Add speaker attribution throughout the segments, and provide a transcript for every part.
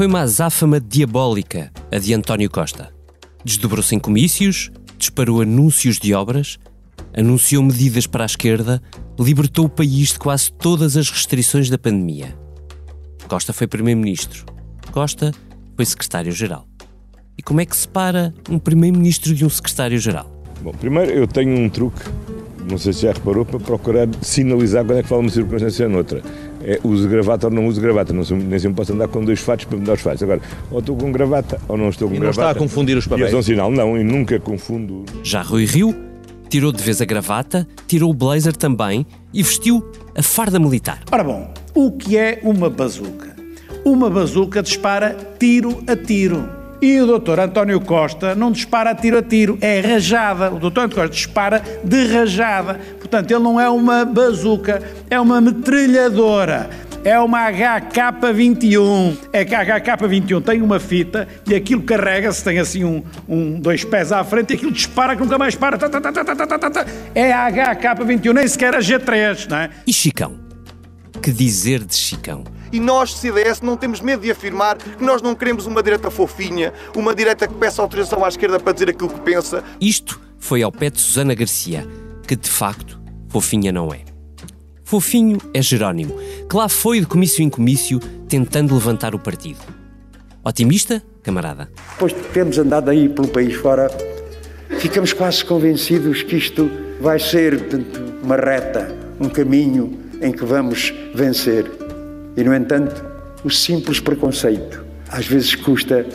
Speaker 1: Foi uma azáfama diabólica a de António Costa. Desdobrou-se em comícios, disparou anúncios de obras, anunciou medidas para a esquerda, libertou o país de quase todas as restrições da pandemia. Costa foi Primeiro-Ministro. Costa foi Secretário-Geral. E como é que se separa um Primeiro-Ministro de um Secretário-Geral?
Speaker 2: Bom, primeiro eu tenho um truque, não sei se já reparou, para procurar sinalizar quando é que fala uma circunstância ou noutra. É uso gravata ou não uso gravata. Não, nem sempre posso andar com dois fatos para me dar os fatos. Agora, ou estou com gravata ou não estou com
Speaker 3: e não
Speaker 2: gravata.
Speaker 3: está a confundir os papéis?
Speaker 2: E é um sinal, não, e nunca confundo.
Speaker 1: Já Rui Rio tirou de vez a gravata, tirou o blazer também e vestiu a farda militar.
Speaker 4: Ora bom, o que é uma bazuca? Uma bazuca dispara tiro a tiro. E o doutor António Costa não dispara tiro a tiro, é rajada. O doutor António Costa dispara de rajada. Portanto, ele não é uma bazuca, é uma metralhadora. É uma HK21. É que a HK21 tem uma fita e aquilo carrega-se, tem assim um, um, dois pés à frente e aquilo dispara que nunca mais para. É a HK21, nem sequer a G3, não é?
Speaker 1: E Chicão? Que dizer de Chicão?
Speaker 5: E nós, CDS, não temos medo de afirmar que nós não queremos uma direita fofinha, uma direita que peça autorização à esquerda para dizer aquilo que pensa.
Speaker 1: Isto foi ao pé de Susana Garcia, que de facto fofinha não é. Fofinho é Jerónimo, que lá foi de comício em comício tentando levantar o partido. Otimista, camarada?
Speaker 6: Depois de termos andado aí pelo país fora, ficamos quase convencidos que isto vai ser portanto, uma reta, um caminho em que vamos vencer. E, no entanto, o simples preconceito às vezes custa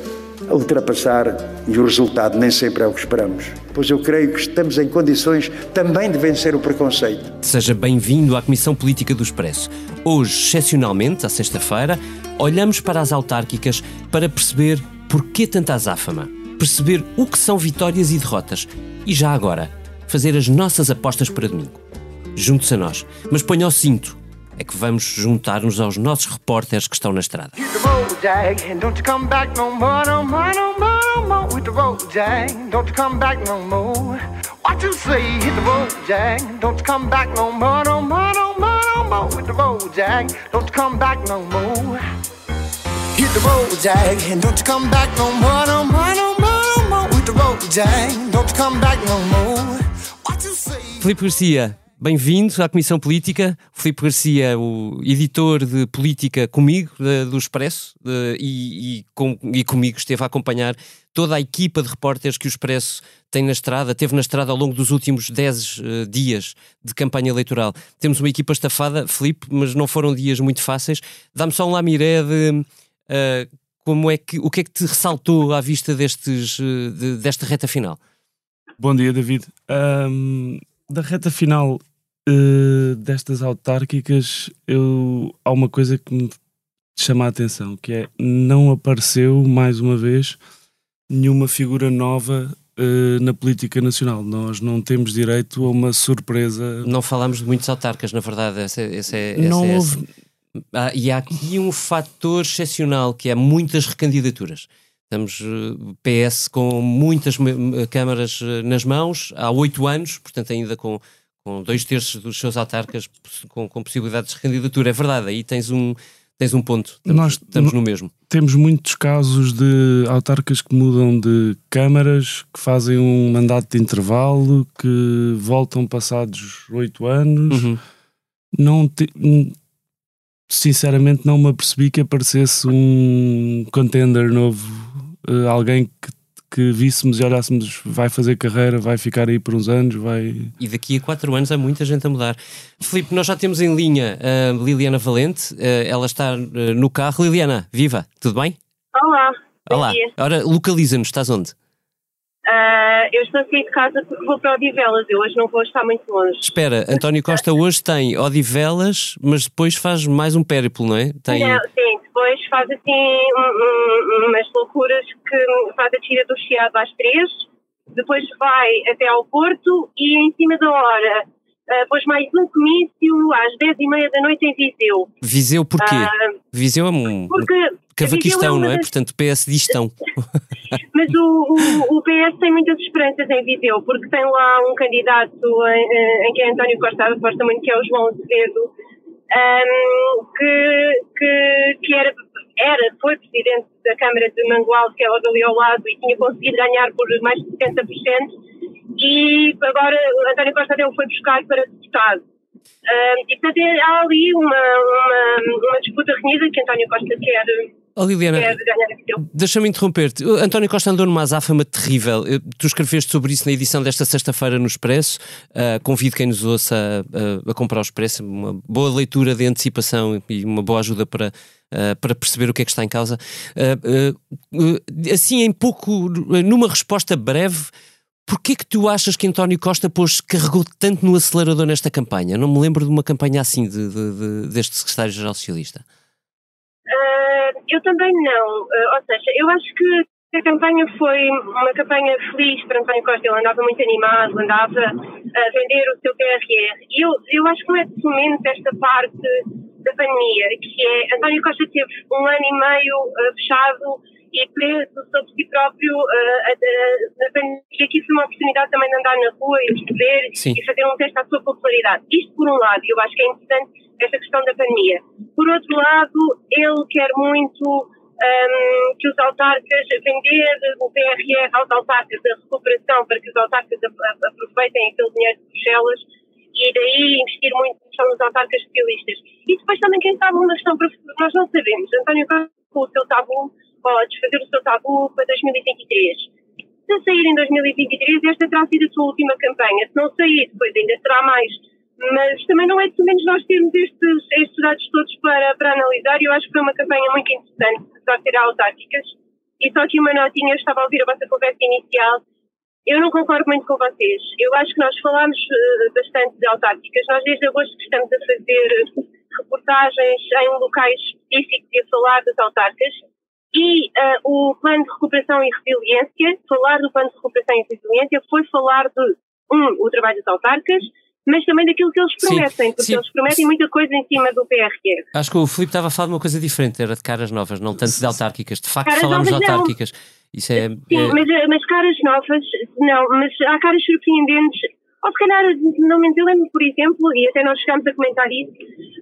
Speaker 6: ultrapassar e o resultado nem sempre é o que esperamos. Pois eu creio que estamos em condições também de vencer o preconceito.
Speaker 1: Seja bem-vindo à Comissão Política do Expresso. Hoje, excepcionalmente, à sexta-feira, olhamos para as autárquicas para perceber porquê tanta azáfama, perceber o que são vitórias e derrotas e já agora, fazer as nossas apostas para domingo. Junte-se a nós, mas ponha o cinto é que vamos juntar-nos aos nossos repórteres que estão na estrada.
Speaker 7: Hit the road, Jack, and don't you come back no more, no more, no more, no more. Hit the road, Jack, don't you come back no more. What you say?
Speaker 1: Filipe Garcia, Bem-vindo à Comissão Política. Filipe Garcia, o editor de política comigo, de, do Expresso, de, e, e, com, e, comigo esteve a acompanhar toda a equipa de repórteres que o Expresso tem na estrada, teve na estrada ao longo dos últimos 10 uh, eh, dias de campanha eleitoral. Temos uma equipa estafada, Filipe, mas não foram dias muito fáceis. Dá-me só um lamiré de uh, como é que, o que é que te ressaltou à vista destes, uh, de, desta reta final?
Speaker 8: Bom dia, David. Um, da reta final uh, destas autárquicas, eu, há uma coisa que me chama a atenção, que é não apareceu, mais uma vez, nenhuma figura nova uh, na política nacional. Nós não temos direito a uma surpresa.
Speaker 1: Não falámos de muitos autarcas, na verdade. Essa, essa, essa,
Speaker 8: não houve...
Speaker 1: Ah, e há aqui um fator excepcional, que é muitas recandidaturas. Estamos eh, PS com muitas câmaras nas mãos há oito anos, portanto ainda com com dois terços dos seus autarcas com, com possibilidades de candidatura. É verdade, aí tens um, tens um ponto. Estamos, Nós estamos no mesmo.
Speaker 8: Temos muitos casos de autarcas que mudam de câmaras, que fazem um mandato de intervalo, que voltam passados oito anos. Uhum. Não te, sinceramente não me apercebi que aparecesse um contender novo, eh, alguém que que víssemos e olhássemos, vai fazer carreira, vai ficar aí por uns anos, vai...
Speaker 1: E daqui a quatro anos há muita gente a mudar. Filipe, nós já temos em linha a Liliana Valente, eh, ela está eh, no carro. Liliana, viva, tudo bem?
Speaker 9: Olá.
Speaker 1: Olá. Ora, localiza-nos, estás onde?
Speaker 9: Uh, eu estou aqui de casa porque vou para Odivelas, eu hoje não vou estar muito longe.
Speaker 1: Espera, António Costa hoje tem Odivelas, mas depois faz mais um périplo, não é?
Speaker 9: Tem... Não, sim, depois faz assim um, um, umas loucuras que faz a tira do Chiado às três, depois vai até ao Porto e em cima da hora Uh, pôs mais um comício às 10 e meia da noite em Viseu.
Speaker 1: Viseu porquê? Uh, Viseu é um, porque cavaquistão, é não é? Das... Portanto, PS distão.
Speaker 9: Mas o, o, o, PS tem muitas esperanças em Viseu, porque tem lá um candidato em, em que António Costa aposta muito, que é o João Azevedo, um, que, que, que era era, foi presidente da Câmara de Mangualde, que é logo ali ao lado, e tinha conseguido ganhar por mais de 70%, e agora António Costa o foi buscar para deputado. Uh, e portanto é, há ali uma, uma, uma disputa renhida que António Costa quer
Speaker 1: Oh, Liliana,
Speaker 9: ganhar aquilo.
Speaker 1: deixa-me interromper-te. O António Costa andou numa azáfama terrível. Eu- Tu escreveste sobre isso na edição desta sexta-feira no Expresso. Ah, convido quem nos ouça a, a- a comprar o Expresso. Uma boa leitura de antecipação e uma boa ajuda para, ah, para perceber o que é que está em causa. Ah, assim, em pouco, numa resposta breve, porquê que tu achas que António Costa pôs, carregou tanto no acelerador nesta campanha? Não me lembro de uma campanha assim de, de- de- deste secretário-geral socialista.
Speaker 9: Ah, eu também não. Ah, ou seja, eu acho que a campanha foi uma campanha feliz para António Costa. Ele andava muito animado, andava a vender o seu PRR. E eu, eu acho que não é menos esta parte da pandemia, que é António Costa teve um ano e meio ah, fechado e preso sobre si próprio ah, pandemia. Aqui foi uma oportunidade também de andar na rua e perceber
Speaker 1: Sim.
Speaker 9: e fazer um teste à sua popularidade. Isto por um lado, eu acho que é importante esta questão da pandemia. Por outro lado, ele quer muito hum, que os autarcas, vender o PRR aos autarcas, a recuperação, para que os autarcas aproveitem aquele dinheiro de Bruxelas e daí investir muito na questão autarcas socialistas. E depois também, quem sabe, uma questão nós não sabemos. António Costa, com o seu tabu, pode fazer o seu tabu para 2023. Se sair em 2023, esta terá sido a sua última campanha. Se não sair, depois ainda será mais. Mas também não é de menos nós termos estes, estes dados todos para, para analisar. Eu acho que foi uma campanha muito interessante para ter autárquicas. E só aqui uma notinha, eu estava a ouvir a vossa conversa inicial. Eu não concordo muito com vocês. Eu acho que nós falámos eh, bastante de autárquicas. Nós desde agosto estamos a fazer reportagens em locais específicos e a falar das autarcas. E ah, o plano de recuperação e resiliência, falar do plano de recuperação e resiliência foi falar de, um, o trabalho das autarcas, mas também daquilo que eles
Speaker 1: Sim,
Speaker 9: prometem, porque
Speaker 1: sim.
Speaker 9: eles prometem muita coisa em cima do PRR.
Speaker 1: Acho que o Filipe estava a falar de uma coisa diferente, era de caras novas, não tanto de autárquicas. De facto,
Speaker 9: Caras
Speaker 1: falámos de
Speaker 9: não.
Speaker 1: autárquicas. Isso é.
Speaker 9: Sim,
Speaker 1: é-
Speaker 9: mas, eh, mas caras novas, não, mas há caras surpreendentes. Ou se calhar, não me lembro, por exemplo, e até nós chegámos a comentar isso,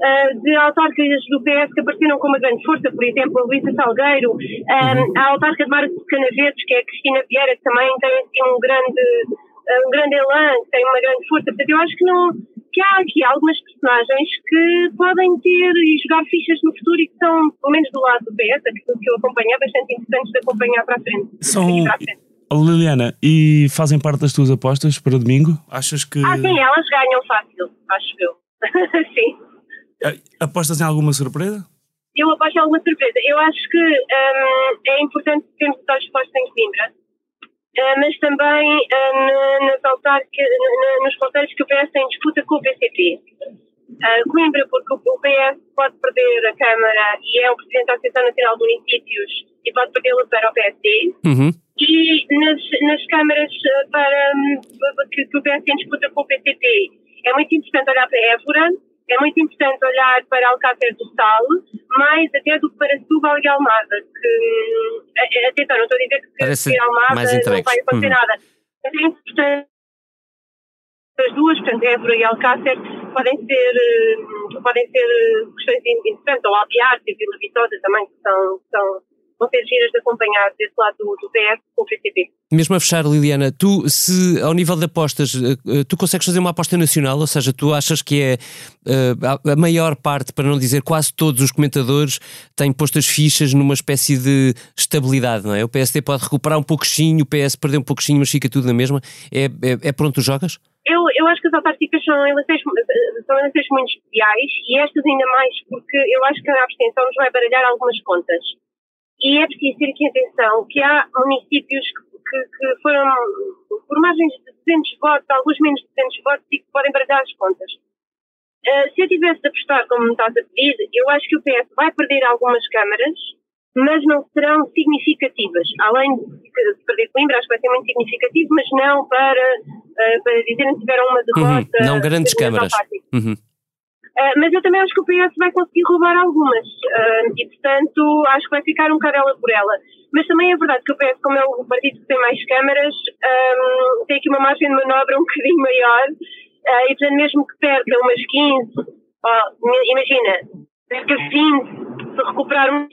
Speaker 9: ah, de autarcas do PS que apareceram com uma grande força, por exemplo, a Luísa Salgueiro, ah, a autarca de Marcos de Canavetes, que é a Cristina Vieira, que também tem assim, um grande, ah, um grande elan, tem uma grande força. Portanto, eu acho que, não, que há aqui algumas personagens que podem ter e jogar fichas no futuro e que são, pelo menos do lado do PS, aquilo que eu acompanhei, bastante interessantes de acompanhar para a frente.
Speaker 8: São-
Speaker 9: para a frente.
Speaker 8: Oh, Liliana, e fazem parte das tuas apostas para domingo? Achas que.
Speaker 9: Ah, sim, elas ganham fácil, acho eu. sim.
Speaker 8: Apostas em alguma surpresa?
Speaker 9: Eu aposto em alguma surpresa. Eu acho que hum, é importante termos os olhos postos em Coimbra, ah, mas também na- nas na- nos conselhos que o PS tem disputa com o PCP. Ah, Coimbra, porque o o PS pode perder a Câmara e é o Presidente da Associação Nacional de Municípios e pode perdê-la para o PSD.
Speaker 1: Uhum.
Speaker 9: E nas, nas câmaras eh, para, hum, que, que o PS tem disputa com o PCP, é muito importante olhar para Évora, é muito importante olhar para Alcácer do Sal, mais até do que para Setúbal e Almada, que, hum, atenção, não estou a dizer que
Speaker 1: Parece
Speaker 9: que Almada não vai acontecer
Speaker 1: Uhum.
Speaker 9: nada. Mas é importante as duas, portanto, Évora e Alcácer, podem ser, hum, podem ser questões interessantes, ou Albiarte e Vila Vitória também, que são, que são, vão ser giras de acompanhar desse lado do, do PS com o PCP.
Speaker 1: Mesmo a fechar, Liliana, tu, se ao nível de apostas, eh, eh, tu consegues fazer uma aposta nacional, ou seja, tu achas que é eh, a- maior parte, para não dizer quase todos os comentadores, têm posto as fichas numa espécie de estabilidade, não é? O PSD pode recuperar um pouquinho, o PS perder um pouquinho, mas fica tudo na mesma. É, é, é pronto, jogas?
Speaker 9: Eu, eu acho que as autárquicas são eleições, são eleições muito especiais e estas ainda mais porque eu acho que a abstenção nos vai baralhar algumas contas. E é preciso ter aqui atenção que há municípios que, que, foram por margens de 200 votos, alguns menos de 200 votos e que podem baralhar as contas. Ah, se eu tivesse de apostar como me estás a pedir, eu acho que o PS vai perder algumas câmaras, mas não serão significativas. Além de de perder Coimbra, acho que vai ser muito significativo, mas não para, ah, para dizerem que tiveram uma derrota.
Speaker 1: Uhum, não grandes câmaras. Uhum.
Speaker 9: Ah, mas eu também acho que o PS vai conseguir roubar algumas Ah, e, portanto, acho que vai ficar um bocado ela por ela. Mas também é verdade que o PS, como é o partido que tem mais câmaras, ah, tem aqui uma margem de manobra um bocadinho maior Ah, e, portanto, mesmo que perca umas 15, ó, imagina, perca 20, se recuperar um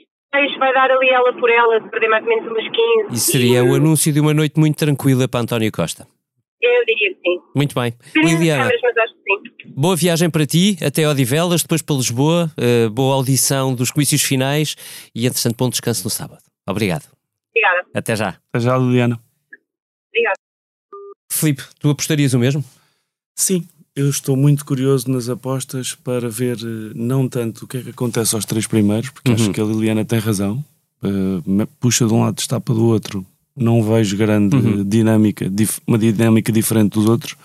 Speaker 9: vai dar ali ela por ela, se perder mais ou menos umas 15.
Speaker 1: Isso seria o anúncio de uma noite muito tranquila para António Costa.
Speaker 9: Eu diria que sim.
Speaker 1: Muito bem. Liliana,
Speaker 9: câmaras, mas acho que sim.
Speaker 1: boa viagem para ti, até Odivelas, depois para Lisboa, eh, boa audição dos comícios finais e, entretanto, bom descanso no sábado. Obrigado.
Speaker 9: Obrigada.
Speaker 1: Até já.
Speaker 8: Até já, Liliana.
Speaker 9: Obrigada.
Speaker 1: Filipe, tu apostarias o mesmo?
Speaker 8: Sim, eu estou muito curioso nas apostas para ver eh, não tanto o que é que acontece aos três primeiros, porque
Speaker 1: Uhum.
Speaker 8: acho que a Liliana tem razão. Me- puxa de um lado, destapa do outro. Não vejo grande
Speaker 1: Uhum.
Speaker 8: dinâmica, dif- uma dinâmica diferente dos outros.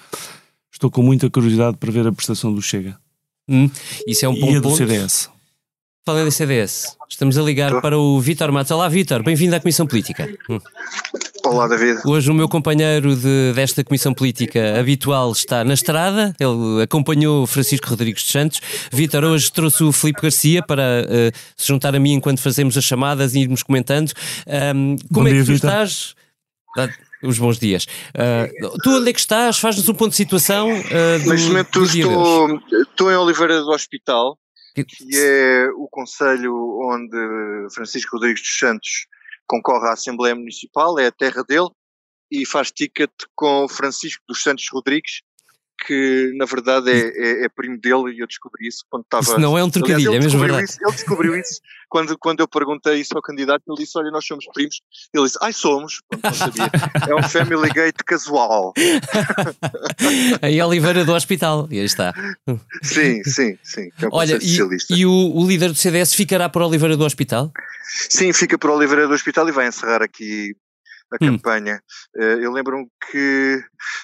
Speaker 8: Estou com muita curiosidade para ver a prestação do Chega
Speaker 1: Hum, isso é um bom
Speaker 8: e a do
Speaker 1: ponto.
Speaker 8: CDS.
Speaker 1: Falei da CDS. Estamos a ligar para o Vítor Matos. Olá, Vítor, bem-vindo à Comissão Política. Hum.
Speaker 3: Olá, David.
Speaker 1: Hoje o meu companheiro de- desta Comissão Política habitual está na estrada. Ele acompanhou o Francisco Rodrigues dos Santos. Vítor, hoje trouxe o Filipe Garcia para eh, se juntar a mim enquanto fazemos as chamadas e irmos comentando. Ahm, como
Speaker 8: Bom
Speaker 1: é
Speaker 8: dia,
Speaker 1: que tu estás? Os bons dias. Ah, tu onde é que estás? Faz-nos um ponto de situação do,
Speaker 3: Neste momento estou, estou em Oliveira do Hospital,
Speaker 1: Que-
Speaker 3: é o conselho onde Francisco Rodrigues dos Santos concorre à Assembleia Municipal, é a terra dele, e faz ticket com Francisco dos Santos Rodrigues, que na verdade é, é- é primo dele e eu descobri isso quando estava...
Speaker 1: Isso não é um trocadilho, é
Speaker 3: ele
Speaker 1: mesmo
Speaker 3: descobriu
Speaker 1: verdade.
Speaker 3: Isso, ele descobriu isso quando, quando eu perguntei isso ao candidato, ele disse, olha, nós somos primos. Ele disse, ai, somos. Pronto, não sabia. É um family gate casual.
Speaker 1: Em Oliveira do Hospital. E aí está.
Speaker 3: Sim, sim, sim. é um
Speaker 1: Olha, e, e o, o líder do CDS ficará por Oliveira do Hospital?
Speaker 3: Sim, fica por Oliveira do Hospital e vai encerrar aqui a
Speaker 1: Hum.
Speaker 3: campanha. Eh, eu lembro-me que,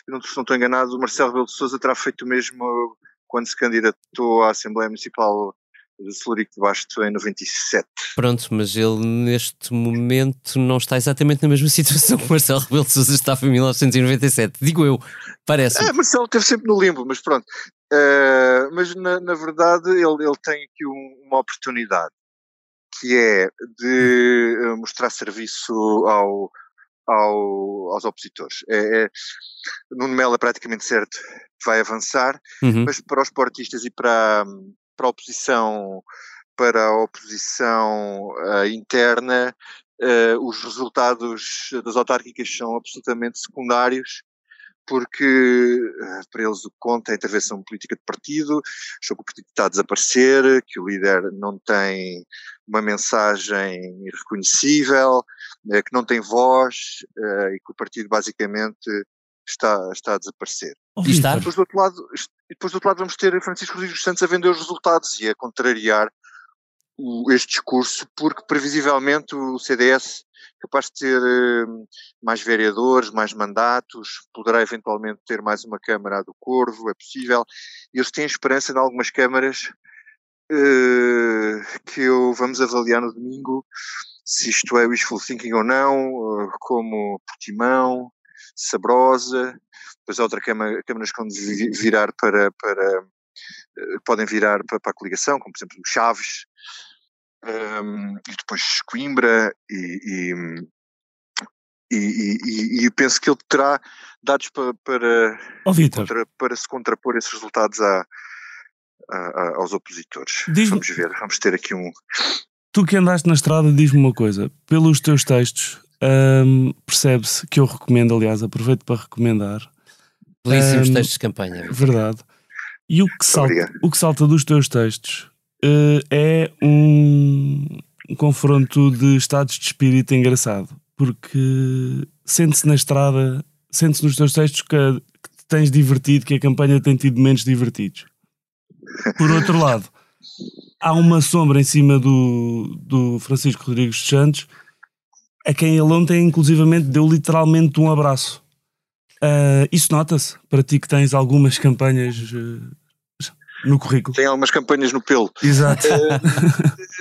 Speaker 3: não, se não estou enganado, o Marcelo Rebelo de Sousa terá feito o mesmo quando se candidatou à Assembleia Municipal de Celurico de Basto em 97.
Speaker 1: Pronto, mas ele neste momento não está exatamente na mesma situação que o Marcelo Rebelo de Sousa estava em 1997. Digo eu, parece.
Speaker 3: É, Marcelo esteve sempre no limbo, mas pronto. Eh, mas na, na verdade ele, ele tem aqui um- uma oportunidade que é de eh, mostrar serviço ao, ao- aos opositores. É, é, Nuno Melo é praticamente certo que vai avançar,
Speaker 1: Uhum.
Speaker 3: mas para os portistas e para, para a oposição para a oposição eh, interna eh, os resultados das autárquicas são absolutamente secundários porque eh, para eles o que conta é a intervenção política de partido, achou que o partido está a desaparecer, que o líder não tem uma mensagem reconhecível, eh, que não tem voz eh, e que o partido basicamente está, está a desaparecer.
Speaker 8: Oh,
Speaker 1: E
Speaker 3: Depois do outro lado, depois do outro lado vamos ter Francisco Rodrigues dos Santos a vender os resultados e a contrariar o- este discurso, porque previsivelmente o CDS capaz de ter eh, mais vereadores, mais mandatos, poderá eventualmente ter mais uma Câmara do Corvo, é possível. Eles têm esperança em algumas câmaras eh, que eu vamos avaliar no domingo, se isto é wishful thinking ou não, eh, como Portimão, Sabrosa, depois há outra câmara, câmaras que vão vi- virar para, para eh, podem virar para, para a coligação, como por exemplo Chaves, ehm, e depois Coimbra, e, e, e, e- penso que ele terá dados para, para,
Speaker 8: oh, Vítor,
Speaker 3: contra- para se contrapor esses resultados à- à- à- aos opositores. Vamos ver, vamos ter aqui um.
Speaker 8: tu que andaste na estrada, diz-me uma coisa. Pelos teus textos, hum, percebe-se que eu recomendo, aliás, aproveito para recomendar.
Speaker 1: Belíssimos
Speaker 8: Ahm,
Speaker 1: textos de campanha.
Speaker 8: Verdade. E o que salta,
Speaker 3: Obrigado.
Speaker 8: o que salta dos teus textos é um, confronto de estados de espírito engraçado, porque sente-se na estrada, sente-se nos teus textos que, que te tens divertido, que a campanha tem tido menos divertidos. Por outro lado, há uma sombra em cima do, do Francisco Rodrigues dos Santos, a quem ele ontem, inclusivamente, deu literalmente um abraço. Ah, isso nota-se para ti que tens algumas campanhas eh, no currículo.
Speaker 3: Tem algumas campanhas no pelo.
Speaker 8: Exato.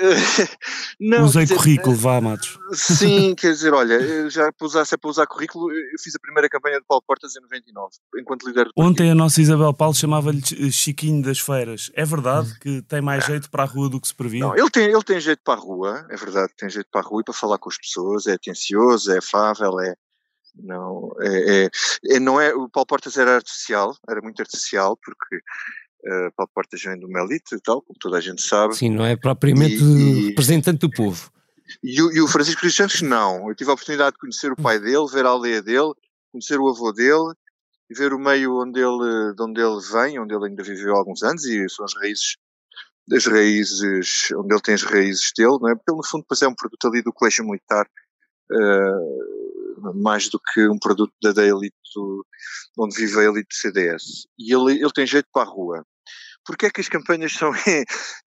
Speaker 3: Não,
Speaker 8: Usei
Speaker 3: dizer,
Speaker 8: currículo, vá, Matos.
Speaker 3: Sim, quer dizer, olha, já para usar, se é para usar currículo, eu fiz a primeira campanha de Paulo Portas em 99, enquanto líder do
Speaker 8: Ontem
Speaker 3: partido.
Speaker 8: a nossa Isabel Paulo chamava-lhe Ch- Chiquinho das Feiras. É verdade que tem mais jeito para a rua do que se previa?
Speaker 3: Não, ele tem, ele tem jeito para a rua, é verdade que tem jeito para a rua e para falar com as pessoas, é atencioso, é afável, é. Não, é, é- é- não é, o Paulo Portas era artificial, era muito artificial, porque eh, Paulo Portas vem de uma elite e tal, como toda a gente sabe.
Speaker 1: Sim, não é propriamente
Speaker 3: E-
Speaker 1: representante do povo.
Speaker 3: E, o- e o Francisco Luís Santos, não. Eu tive a oportunidade de conhecer o pai dele, ver a aldeia dele, conhecer o avô dele e ver o meio onde ele, de onde ele vem, onde ele ainda viveu há alguns anos e são as raízes, as raízes, onde ele tem as raízes dele, não é? Porque ele, no fundo, depois é um produto ali do colégio militar, eh, mais do que um produto da, da elite, do- onde vive a elite do CDS. E ele, ele tem jeito para a rua. Porquê é que as campanhas são,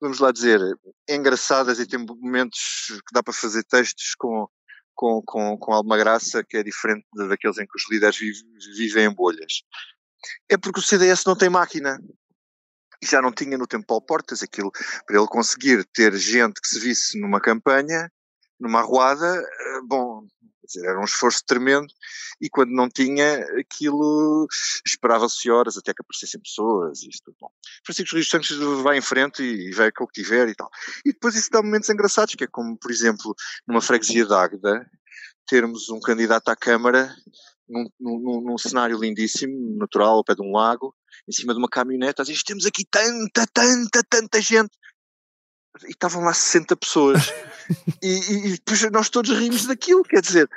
Speaker 3: vamos lá dizer, engraçadas e tem momentos que dá para fazer textos com, com, com, com alguma graça que é diferente da- daqueles em que os líderes vive- vivem em bolhas? É porque o CDS não tem máquina. Já não tinha no tempo Paulo Portas aquilo, para ele conseguir ter gente que se visse numa campanha, numa arruada, eh, bom, dizer, era um esforço tremendo, e quando não tinha aquilo, esperava-se horas até que aparecessem pessoas e isto. Bom, Francisco Luís Santos vai em frente e vai com o que tiver e tal. E depois isso dá momentos engraçados, que é como, por exemplo, numa freguesia de Águeda, termos um candidato à Câmara num, num- num- cenário lindíssimo, natural, ao pé de um lago, em cima de uma caminhonete, a dizer, temos aqui tanta, tanta, tanta gente. E estavam lá 60 pessoas. e, e, depois nós todos rimos daquilo, quer dizer.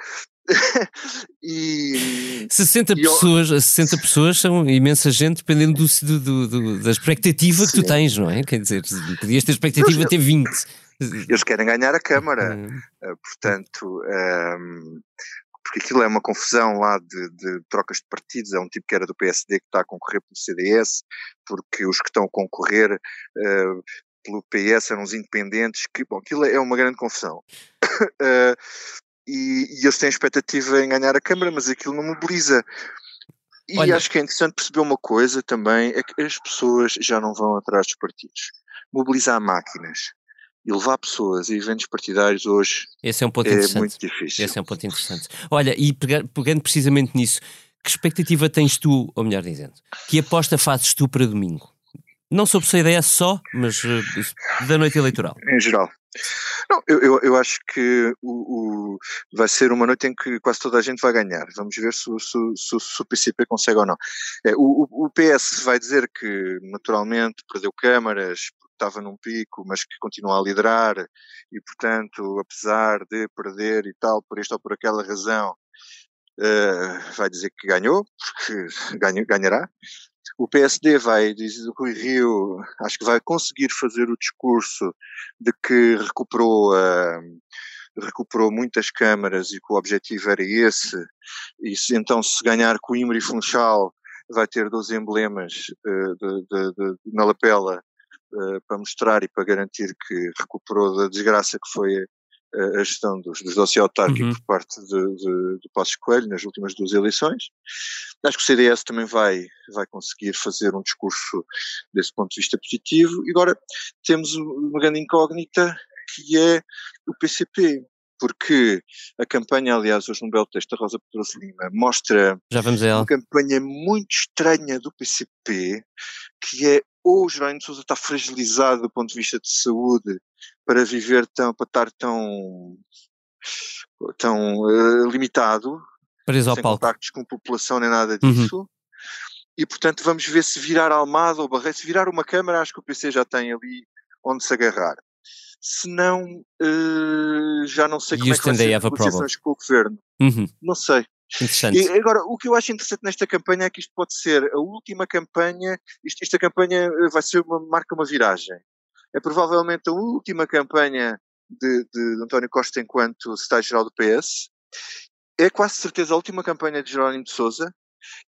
Speaker 3: e
Speaker 1: 60
Speaker 3: E eu-
Speaker 1: pessoas, 60 pessoas são imensa gente, dependendo do, do- do- da expectativa que tu
Speaker 3: Sim.
Speaker 1: tens, não é? Quer dizer, podias ter expectativa de ter 20.
Speaker 3: eles querem ganhar a Câmara.
Speaker 1: Hum,
Speaker 3: portanto, um, porque aquilo é uma confusão lá de, de trocas de partidos, é um tipo que era do PSD que está a concorrer pelo CDS, porque os que estão a concorrer uh, pelo PS eram os independentes, que, bom, aquilo é uma grande confusão. Uh, e, e eles têm expectativa em ganhar a Câmara, mas aquilo não mobiliza. E
Speaker 1: Olha-
Speaker 3: acho que é interessante perceber uma coisa também, é que as pessoas já não vão atrás dos partidos. Mobilizar máquinas e levar pessoas e eventos partidários hoje
Speaker 1: Esse é um ponto
Speaker 3: é
Speaker 1: interessante.
Speaker 3: muito difícil.
Speaker 1: Esse é um ponto interessante. Olha, e pega- pegando precisamente nisso, que expectativa tens tu, ou melhor dizendo, que aposta fazes tu para domingo? Não sobre CDS só, mas eh, da noite eleitoral.
Speaker 3: em geral. Não, eu, eu, eu acho que o, o- vai ser uma noite em que quase toda a gente vai ganhar. Vamos ver se, se, se, se o PCP consegue ou não. É, o, o- PS vai dizer que, naturalmente, perdeu câmaras, estava num pico, mas que continua a liderar e, portanto, apesar de perder e tal, por esta ou por aquela razão, eh, vai dizer que ganhou, porque ganha- ganhará. O PSD vai que o Rio acho que vai conseguir fazer o discurso de que recuperou ah, recuperou muitas câmaras e que o objetivo era esse. E se, então se ganhar Coimbra e Funchal vai ter 12 emblemas eh, de- de- de- na lapela eh, para mostrar e para garantir que recuperou da desgraça que foi a, gestão dos, dos autárquicos
Speaker 1: Uhum.
Speaker 3: por parte de, de, do Passos Coelho nas últimas duas eleições. Acho que o CDS também vai, vai conseguir fazer um discurso desse ponto de vista positivo. E agora temos uma grande incógnita que é o PCP. Porque a campanha, aliás, hoje no belo texto da Rosa Pedroso Lima, mostra uma campanha muito estranha do PCP, que é ou o Jerónimo de Sousa está fragilizado do ponto de vista de saúde para viver tão, para estar tão, tão eh, limitado,
Speaker 1: Preso
Speaker 3: sem contactos com população nem nada
Speaker 1: Uhum.
Speaker 3: disso. E portanto vamos ver se virar Almada ou Barreiro, se virar uma câmara, acho que o PC já tem ali onde se agarrar. Se não, eh, já não sei como é que vai ser as negociações com o governo.
Speaker 1: Uhum,
Speaker 3: Não sei.
Speaker 1: interessante.
Speaker 3: E agora, o que eu acho interessante nesta campanha é que isto pode ser a última campanha, isto, esta campanha eh, vai ser uma, marca uma viragem. É provavelmente a última campanha de, de António Costa enquanto secretário-geral do PS. É quase certeza a última campanha de Jerónimo de Sousa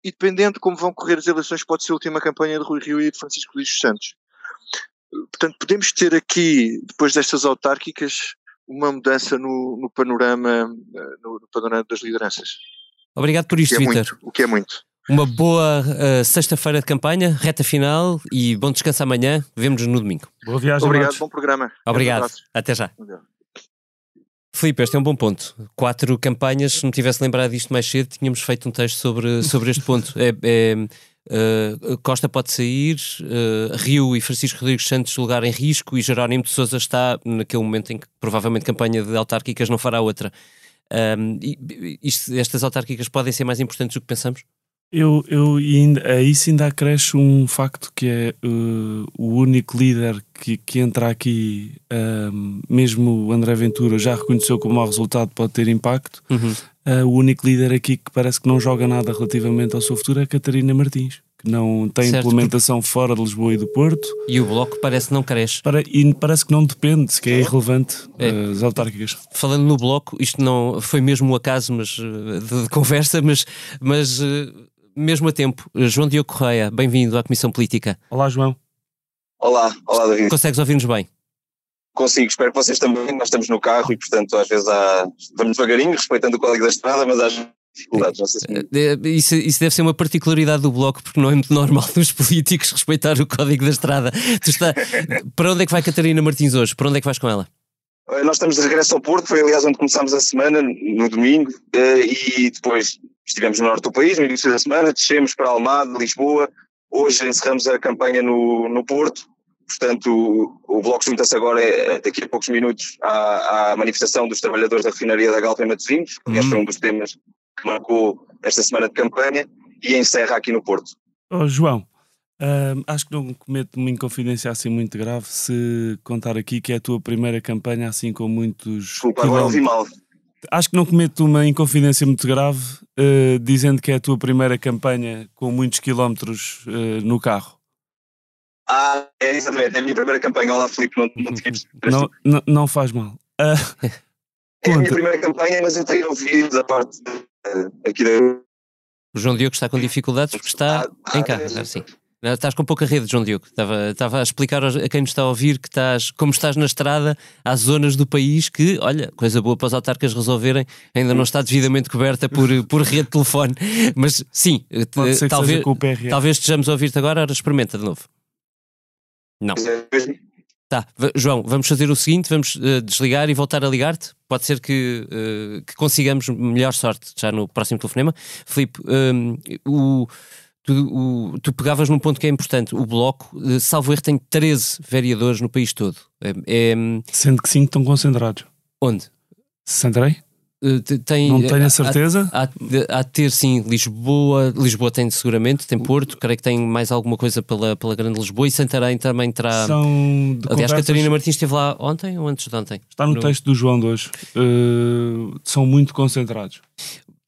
Speaker 3: e dependendo de como vão correr as eleições pode ser a última campanha de Rui Rio e de Francisco Luís dos Santos. Portanto, podemos ter aqui, depois destas autárquicas, uma mudança no, no panorama eh, no, no panorama das lideranças.
Speaker 1: Obrigado por isto,
Speaker 3: é
Speaker 1: Vitor.
Speaker 3: O que é muito.
Speaker 1: Uma boa eh, sexta-feira de campanha, reta final e bom descanso amanhã. Vemo-nos no domingo.
Speaker 8: Boa viagem,
Speaker 3: Obrigado,
Speaker 8: Matos.
Speaker 3: bom programa.
Speaker 1: Obrigado. Até já.
Speaker 3: Obrigado.
Speaker 1: Filipe, este é um bom ponto. Quatro campanhas, se me tivesse lembrado disto mais cedo, tínhamos feito um texto sobre, sobre este ponto. É, é, eh, Costa pode sair, eh, Rio e Francisco Rodrigues Santos lugar em risco e Jerónimo de Sousa está naquele momento em que provavelmente campanha de autárquicas não fará outra. E- isto- estas autárquicas podem ser mais importantes do que pensamos?
Speaker 8: Eu, eu ainda, a isso ainda acresce um facto que é uh, o único líder que, que entra aqui, um, mesmo o André Ventura já reconheceu que o mau resultado pode ter impacto.
Speaker 1: Uhum.
Speaker 8: Uh, o único líder aqui que parece que não joga nada relativamente ao seu futuro é a Catarina Martins, que não tem
Speaker 1: Certo.
Speaker 8: implementação fora de Lisboa e do Porto.
Speaker 1: E o Bloco parece que não cresce.
Speaker 8: Para, e parece que não depende, que é irrelevante
Speaker 1: É.
Speaker 8: uh, as autárquicas.
Speaker 1: Falando no Bloco, isto não foi mesmo um acaso mas, de, de conversa, mas, mas eh, mesmo a tempo. Eh, João Diogo Correia, bem-vindo à Comissão Política.
Speaker 8: Olá, João.
Speaker 10: Olá, olá David.
Speaker 1: Consegues ouvir-nos bem?
Speaker 10: Consigo, espero que vocês também. Nós estamos no carro e, portanto, às vezes há... vamos devagarinho, respeitando o código da estrada, mas há dificuldades. Não sei se...
Speaker 1: Eh, Isso, isso deve ser uma particularidade do Bloco, porque não é muito normal dos políticos respeitar o código da estrada. Tu está... Para onde é que vai Catarina Martins hoje? Para onde é que vais com ela?
Speaker 10: Eh, Nós estamos de regresso ao Porto, foi aliás onde começámos a semana, no domingo, eh, e depois estivemos no norte do país, no início da semana, descemos para Almada, Lisboa, hoje encerramos a campanha no, no Porto, portanto o, o Bloco junta-se agora, eh, daqui a poucos minutos, à, à manifestação dos trabalhadores da refinaria da Galpa em Matosinhos, que aliás foi um dos temas que marcou esta semana de campanha, e encerra aqui no Porto.
Speaker 8: Oh, João, hum, acho que não cometo uma inconfidência assim muito grave se contar aqui que é a tua primeira campanha, assim com muitos.
Speaker 10: Desculpa, agora ouvi mal.
Speaker 8: Acho que não cometo uma inconfidência muito grave eh, dizendo que é a tua primeira campanha com muitos quilómetros eh, no carro.
Speaker 10: Ah, é exatamente, é a minha primeira campanha. Olá, Filipe, não, não.
Speaker 8: Não, não, não faz mal. Ah,
Speaker 10: É a minha primeira campanha, mas eu tenho ouvido da parte eh, aqui da.
Speaker 1: O João Diogo está com dificuldades porque está em casa, sim. Não, Estás com pouca rede, João Diogo. Estava, estava a explicar a quem nos está a ouvir que estás, como estás na estrada, há zonas do país que, olha, coisa boa para os autarcas resolverem, ainda não está devidamente coberta por, por rede de telefone. Mas sim, te- talvez, talvez estejamos a ouvir-te agora, ora experimenta de novo. Não. Tá, João, vamos fazer o seguinte: vamos eh, desligar e voltar a ligar-te. Pode ser que, eh, que consigamos melhor sorte já no próximo telefonema. Filipe, hum, o, tu, o- tu pegavas num ponto que é importante. O Bloco, eh, salvo erro, tem 13 vereadores no país todo. É, é-
Speaker 8: Sendo que 5 estão concentrados.
Speaker 1: onde?
Speaker 8: Santarém?
Speaker 1: Eh, te- tem,
Speaker 8: Não tenho a certeza.
Speaker 1: Há, de- ter sim Lisboa, Lisboa tem seguramente, tem Porto, creio que tem mais alguma coisa pela, pela Grande Lisboa e Santarém também terá.
Speaker 8: São
Speaker 1: Aliás, Catarina Martins esteve lá ontem ou antes de ontem?
Speaker 8: Está no, texto do João de hoje. Eh, são muito concentrados.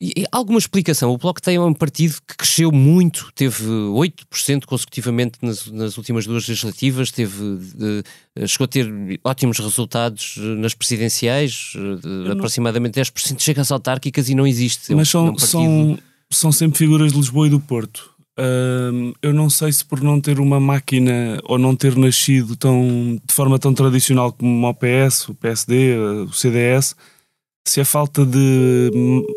Speaker 1: E, alguma explicação? O Bloco tem é um partido que cresceu muito, teve 8% consecutivamente nas, nas últimas duas legislativas, teve, eh, chegou a ter ótimos resultados eh, nas presidenciais, de
Speaker 8: não-
Speaker 1: aproximadamente 10% chega às autárquicas e não existe. É
Speaker 8: Mas
Speaker 1: é
Speaker 8: são,
Speaker 1: um partido-
Speaker 8: são, são sempre figuras de Lisboa e do Porto. Eu não sei se por não ter uma máquina ou não ter nascido tão, de forma tão tradicional como o PS, o PSD, o CDS, se a falta de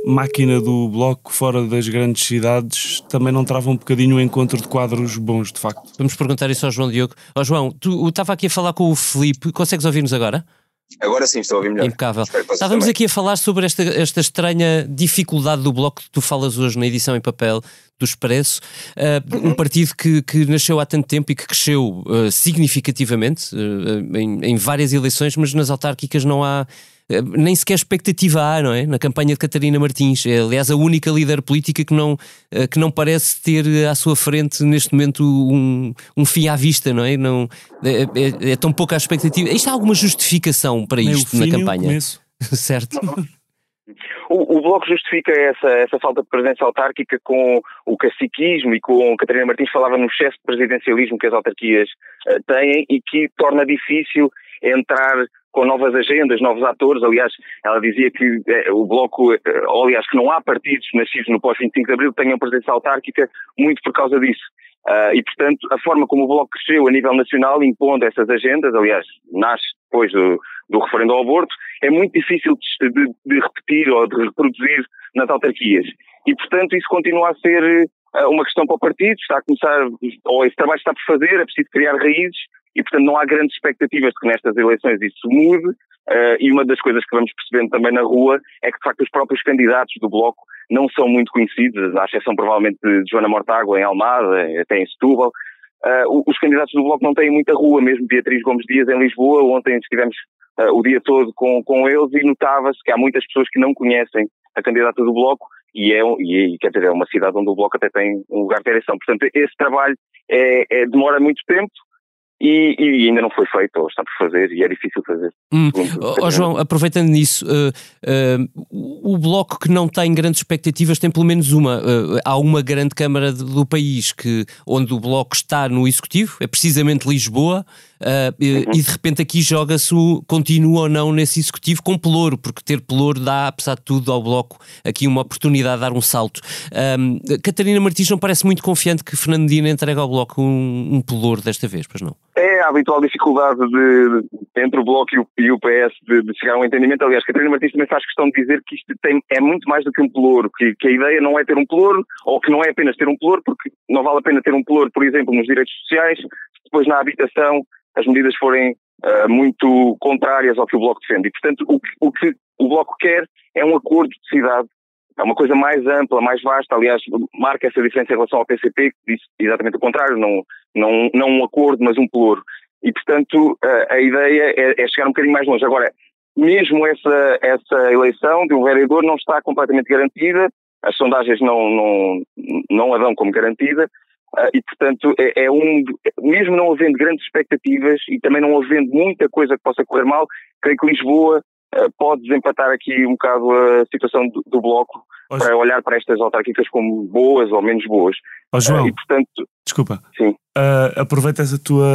Speaker 8: máquina do bloco fora das grandes cidades também não trava um bocadinho o encontro de quadros bons, de facto.
Speaker 1: Vamos perguntar isso ao João Diogo. Ó João, tu estava aqui a falar com o Felipe, consegues ouvir-nos agora?
Speaker 10: Agora sim, estou a ouvir melhor.
Speaker 1: Impecável. Estávamos
Speaker 10: também.
Speaker 1: aqui a falar sobre esta, esta estranha dificuldade do Bloco que tu falas hoje na edição em papel do Expresso. Uh,
Speaker 10: Uhum.
Speaker 1: Um partido que, que nasceu há tanto tempo e que cresceu uh, significativamente uh, em, em várias eleições, mas nas autárquicas não há. Uh, Nem sequer expectativa há, não é? Na campanha de Catarina Martins. É, aliás, a única líder política que não, uh, que não parece ter uh, à sua frente, neste momento, um, um fim à vista, não é? Não, é, é- é tão pouca a expectativa. Isto há alguma justificação para
Speaker 8: Nem
Speaker 1: isto na campanha? certo.
Speaker 11: O, o Bloco justifica essa, essa falta de presença autárquica com o caciquismo e com Catarina Martins falava no excesso de presidencialismo que as autarquias eh, têm e que torna difícil entrar com novas agendas, novos atores. Aliás, ela dizia que eh, o Bloco, eh, ou aliás, que não há partidos nascidos no pós-25 de Abril que tenham presença autárquica muito por causa disso. Ah, e, portanto, a forma como o Bloco cresceu a nível nacional, impondo essas agendas, aliás, nasce depois do, do referendo ao aborto, é muito difícil de, de- de repetir ou de reproduzir nas autarquias. E, portanto, isso continua a ser ah, uma questão para o partido, está a começar, ou esse trabalho está por fazer, é preciso criar raízes, e, portanto, não há grandes expectativas de que nestas eleições isso mude, ah, e uma das coisas que vamos percebendo também na rua é que, de facto, os próprios candidatos do Bloco não são muito conhecidos, à exceção provavelmente de Joana Mortágua em Almada, até em Setúbal. O- os candidatos do Bloco não têm muita rua, mesmo Beatriz Gomes Dias em Lisboa, ontem estivemos ah, o dia todo com, com eles e notava-se que há muitas pessoas que não conhecem a candidata do Bloco e, é, e, quer dizer, é uma cidade onde o Bloco até tem um lugar de eleição. Portanto, esse trabalho é, é- demora muito tempo e, e ainda não foi feito, ou está por fazer, e é difícil fazer.
Speaker 1: Hum. Ó ó, João, aproveitando nisso, eh, eh, o Bloco que não tem grandes expectativas tem pelo menos uma. Eh, há uma grande Câmara de- do país que, onde o Bloco está no Executivo, é precisamente Lisboa,
Speaker 11: Uhum.
Speaker 1: e de repente aqui joga-se o continua ou não nesse Executivo com pelouro, porque ter pelouro dá, apesar de tudo, ao Bloco aqui uma oportunidade de dar um salto. Catarina Martins não parece muito confiante que Fernando Dina entregue ao Bloco um, um pelouro desta vez, pois não?
Speaker 11: É a habitual dificuldade de, de- entre o Bloco e o, e o PS de, de chegar a um entendimento. Aliás, Catarina Martins também faz questão de dizer que isto tem, é muito mais do que um pelouro, que, que a ideia não é ter um pelouro, ou que não é apenas ter um pelouro, porque não vale a pena ter um pelouro, por exemplo, nos direitos sociais, se depois na habitação as medidas forem ah, muito contrárias ao que o Bloco defende. E, portanto, o, o que o Bloco quer é um acordo de cidade é uma coisa mais ampla, mais vasta. Aliás, marca essa diferença em relação ao PCP, que disse exatamente o contrário, não, não, não um acordo, mas um pelouro. E, portanto, a, a ideia é, é chegar um bocadinho mais longe. Agora, mesmo essa, essa eleição de um vereador não está completamente garantida, as sondagens não, não, não a dão como garantida, ah, e, portanto, é, é um. Mesmo não havendo grandes expectativas e também não havendo muita coisa que possa correr mal, creio que Lisboa pode desempatar aqui um bocado a situação do, do Bloco
Speaker 8: Ó,
Speaker 11: para olhar para estas autárquicas como boas ou menos boas.
Speaker 8: Ó, João.
Speaker 11: Ah, e, portanto,
Speaker 8: Desculpa.
Speaker 11: Sim.
Speaker 8: Ah, aproveita essa tua.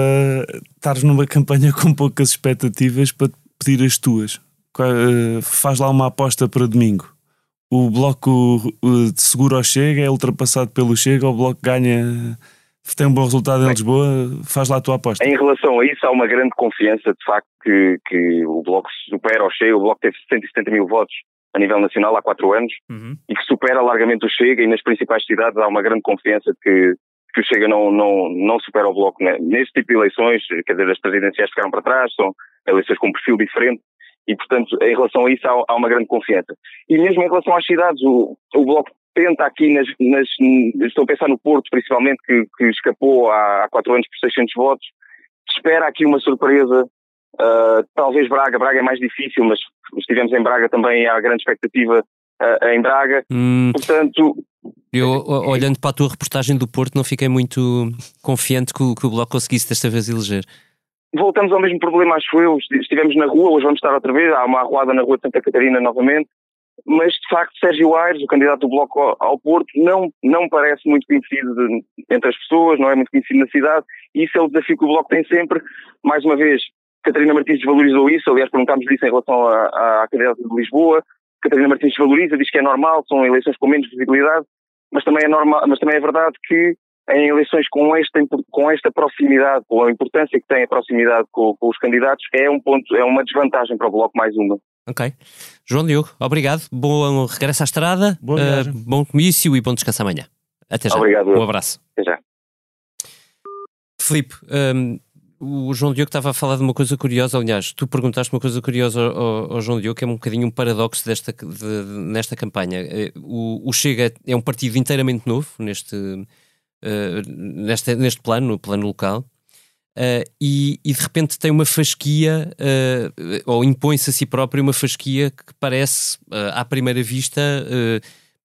Speaker 8: Estares numa campanha com poucas expectativas para pedir as tuas. Ah, faz lá uma aposta para domingo. O bloco de seguro ao Chega é ultrapassado pelo Chega, o bloco ganha. Tem um bom resultado em Lisboa, faz lá a tua aposta.
Speaker 11: Em relação a isso, há uma grande confiança, de facto, que, que o Bloco supera o Chega. O Bloco teve 170 mil votos a nível nacional há quatro anos e que supera largamente o Chega e nas principais cidades há uma grande confiança de que, que o Chega não, não, não supera o Bloco né? neste tipo de eleições, quer dizer, as presidenciais ficaram para trás, são eleições com um perfil diferente e, portanto, em relação a isso há, há uma grande confiança. E mesmo em relação às cidades, o, o Bloco tenta aqui nas, nas, estou a pensar no Porto principalmente, que, que escapou há, há quatro anos por 600 votos, espera aqui uma surpresa, ah, talvez Braga, Braga é mais difícil, mas estivemos em Braga também, há grande expectativa ah, em Braga,
Speaker 1: Hum,
Speaker 11: portanto,
Speaker 1: Eu, olhando para a tua reportagem do Porto, não fiquei muito confiante que o, que o Bloco conseguisse desta vez eleger.
Speaker 11: voltamos ao mesmo problema, acho eu. Esti- Estivemos na rua, hoje vamos estar outra vez. Há uma arruada na rua de Santa Catarina novamente. Mas, de facto, Sérgio Aires, o candidato do Bloco ao, Porto, não, não parece muito conhecido de- entre as pessoas, não é muito conhecido na cidade. E isso é o desafio que o Bloco tem sempre. Mais uma vez, Catarina Martins desvalorizou isso. Aliás, perguntámos disso em relação à, à candidata de Lisboa. Catarina Martins desvaloriza, diz que é normal, são eleições com menos visibilidade. Mas também é, normal, mas também é verdade que em eleições com esta, com esta proximidade, com a importância que tem a proximidade com, com os candidatos, é um ponto, é uma desvantagem para o Bloco mais uma.
Speaker 1: Ok. João Diogo, obrigado. Bom regresso à estrada,
Speaker 8: viagem.
Speaker 1: bom comício e bom descanso amanhã. Até já.
Speaker 11: Obrigado.
Speaker 1: Um abraço.
Speaker 11: Até já.
Speaker 1: Filipe, hum, o João Diogo estava a falar de uma coisa curiosa, aliás, tu perguntaste uma coisa curiosa ao, ao- João Diogo, que é um bocadinho um paradoxo desta, de- de- nesta campanha. Eh, O, o Chega é um partido inteiramente novo neste, eh, neste, neste plano, no plano local, eh, e, e de repente tem uma fasquia, eh, ou impõe-se a si próprio uma fasquia que parece, eh, à primeira vista,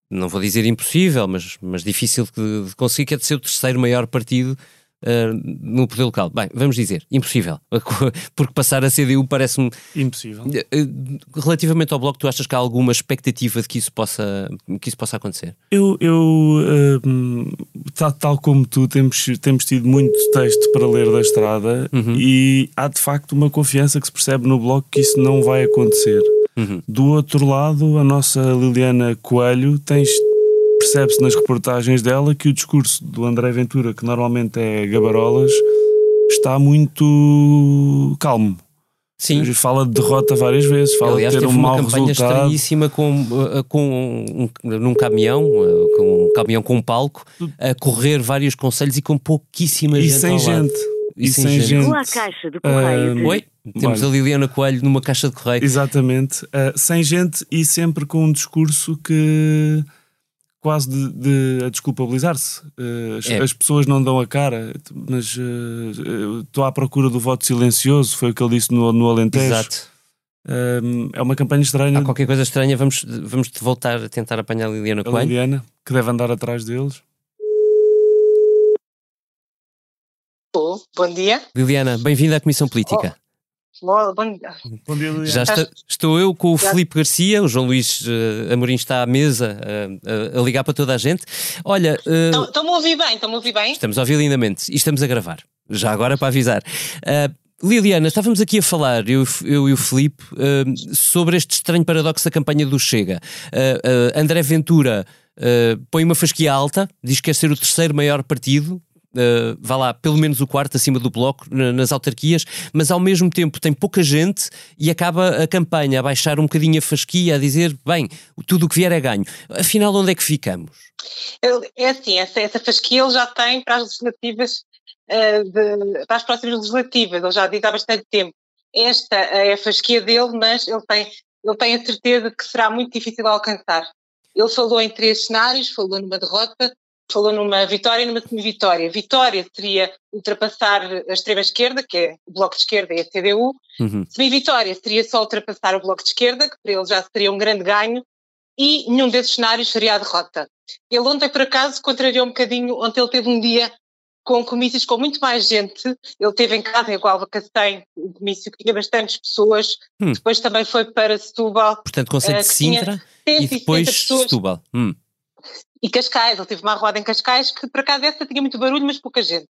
Speaker 1: não vou dizer impossível, mas, mas difícil de, de conseguir, que é de ser o terceiro maior partido uh, no poder local. Bem, vamos dizer, impossível. Porque passar a CDU parece-me.
Speaker 8: Impossível.
Speaker 1: Uh, Relativamente ao Bloco, tu achas que há alguma expectativa de que isso possa, que isso possa acontecer?
Speaker 8: Eu, eu hum, tal, tal como tu, temos, temos tido muito texto para ler da estrada
Speaker 1: Uhum.
Speaker 8: e há de facto uma confiança que se percebe no bloco que isso não vai acontecer.
Speaker 1: Uhum.
Speaker 8: Do outro lado, a nossa Liliana Coelho tens percebe-se nas reportagens dela que o discurso do André Ventura, que normalmente é gabarolas, está muito calmo.
Speaker 1: Sim.
Speaker 8: Fala de derrota várias vezes, fala
Speaker 1: Aliás,
Speaker 8: de ter
Speaker 1: teve
Speaker 8: um
Speaker 1: uma
Speaker 8: mau
Speaker 1: campanha
Speaker 8: resultado.
Speaker 1: estranhíssima com, uh, com um, num caminhão, uh, com um caminhão com um palco, a correr vários conselhos e com pouquíssima
Speaker 8: E
Speaker 1: gente.
Speaker 8: sem
Speaker 1: ao lado.
Speaker 8: gente. E sem gente.
Speaker 12: Chegou à caixa de correio. de-
Speaker 1: Oi, temos
Speaker 8: olha.
Speaker 1: a Liliana Coelho numa caixa de correio.
Speaker 8: Exatamente. Uh, sem gente e sempre com um discurso que quase de, de a desculpabilizar-se. Uh, as,
Speaker 1: É.
Speaker 8: as pessoas não dão a cara, mas uh, uh, estou à procura do voto silencioso, foi o que ele disse no, no Alentejo.
Speaker 1: Exato.
Speaker 8: Um, é uma campanha estranha.
Speaker 1: Há qualquer coisa estranha, vamos, vamos voltar a tentar apanhar a Liliana Coelho. A
Speaker 8: Liliana, que deve andar atrás deles.
Speaker 13: Oh, bom dia.
Speaker 1: Liliana, bem-vinda à Comissão Política.
Speaker 13: Bom dia.
Speaker 8: Bom dia, Liliana.
Speaker 1: Já está, estou eu com o Já. Filipe Garcia, o João Luís uh, Amorim está à mesa uh, a ligar para toda a gente. Olha.
Speaker 13: Estão-me uh, a ouvir bem? Estão-me a ouvir bem?
Speaker 1: Estamos a ouvir lindamente e estamos a gravar. Já agora para avisar. Uh, Liliana, estávamos aqui a falar, eu, eu e o Filipe, uh, sobre este estranho paradoxo da campanha do Chega. Uh, uh, André Ventura põe uma fasquia alta, diz que quer ser o terceiro maior partido, Uh, vá lá, pelo menos o quarto acima do bloco nas autarquias, mas ao mesmo tempo tem pouca gente e acaba a campanha a baixar um bocadinho a fasquia, a dizer, bem, tudo o que vier é ganho. Afinal, onde é que ficamos?
Speaker 13: É assim, essa, essa fasquia ele já tem para as legislativas uh, de, para as próximas legislativas, ele já diz há bastante tempo. Esta é a fasquia dele, mas ele tem, ele tem a certeza que será muito difícil alcançar. Ele falou em três cenários, falou numa derrota, falou numa vitória e numa semi-vitória. Vitória seria ultrapassar a extrema-esquerda, que é o Bloco de Esquerda e a CDU. Uhum. Semi-vitória seria só ultrapassar o Bloco de Esquerda, que para ele já seria um grande ganho. E nenhum desses cenários seria a derrota. Ele ontem, por acaso, contrariou um bocadinho, ontem ele teve um dia com comícios com muito mais gente. Ele teve em casa, em Gualva Cacém, um comício que tinha bastantes pessoas. Hum. Depois também foi para Setúbal.
Speaker 1: Portanto, Conceito uh, de Sintra e depois pessoas. Setúbal. Hum.
Speaker 13: E Cascais, ele teve uma arruada em Cascais que, por acaso, essa tinha muito barulho, mas pouca gente.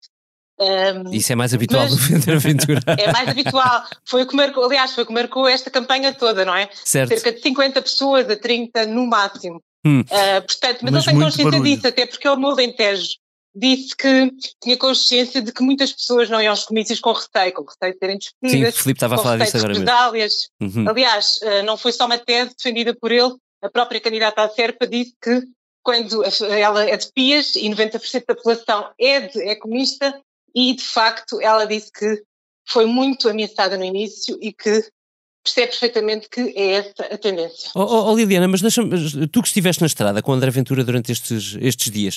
Speaker 1: Um, Isso é mais habitual mas, do Pedro Aventura.
Speaker 13: É mais habitual. Foi o que marcou, aliás, foi o que marcou esta campanha toda, não é?
Speaker 1: Certo.
Speaker 13: Cerca de 50 pessoas a 30 no máximo. Hum. Uh, portanto, mas, mas ele tem consciência barulho. disso, até porque ele no Alentejo disse que tinha consciência de que muitas pessoas não iam aos comícios com receio, com receio de serem despedidas.
Speaker 1: Sim, Filipe estava a falar disso agora
Speaker 13: mesmo. Uhum. Aliás, ah, não foi só uma tese defendida por ele, a própria candidata à Serpa disse que quando ela é de Pias e 90% da população é, de, é comunista e de facto ela disse que foi muito ameaçada no início e que percebe perfeitamente que é essa a tendência. Oh,
Speaker 1: oh, oh Liliana, mas tu que estiveste na estrada com André Ventura durante estes, estes dias,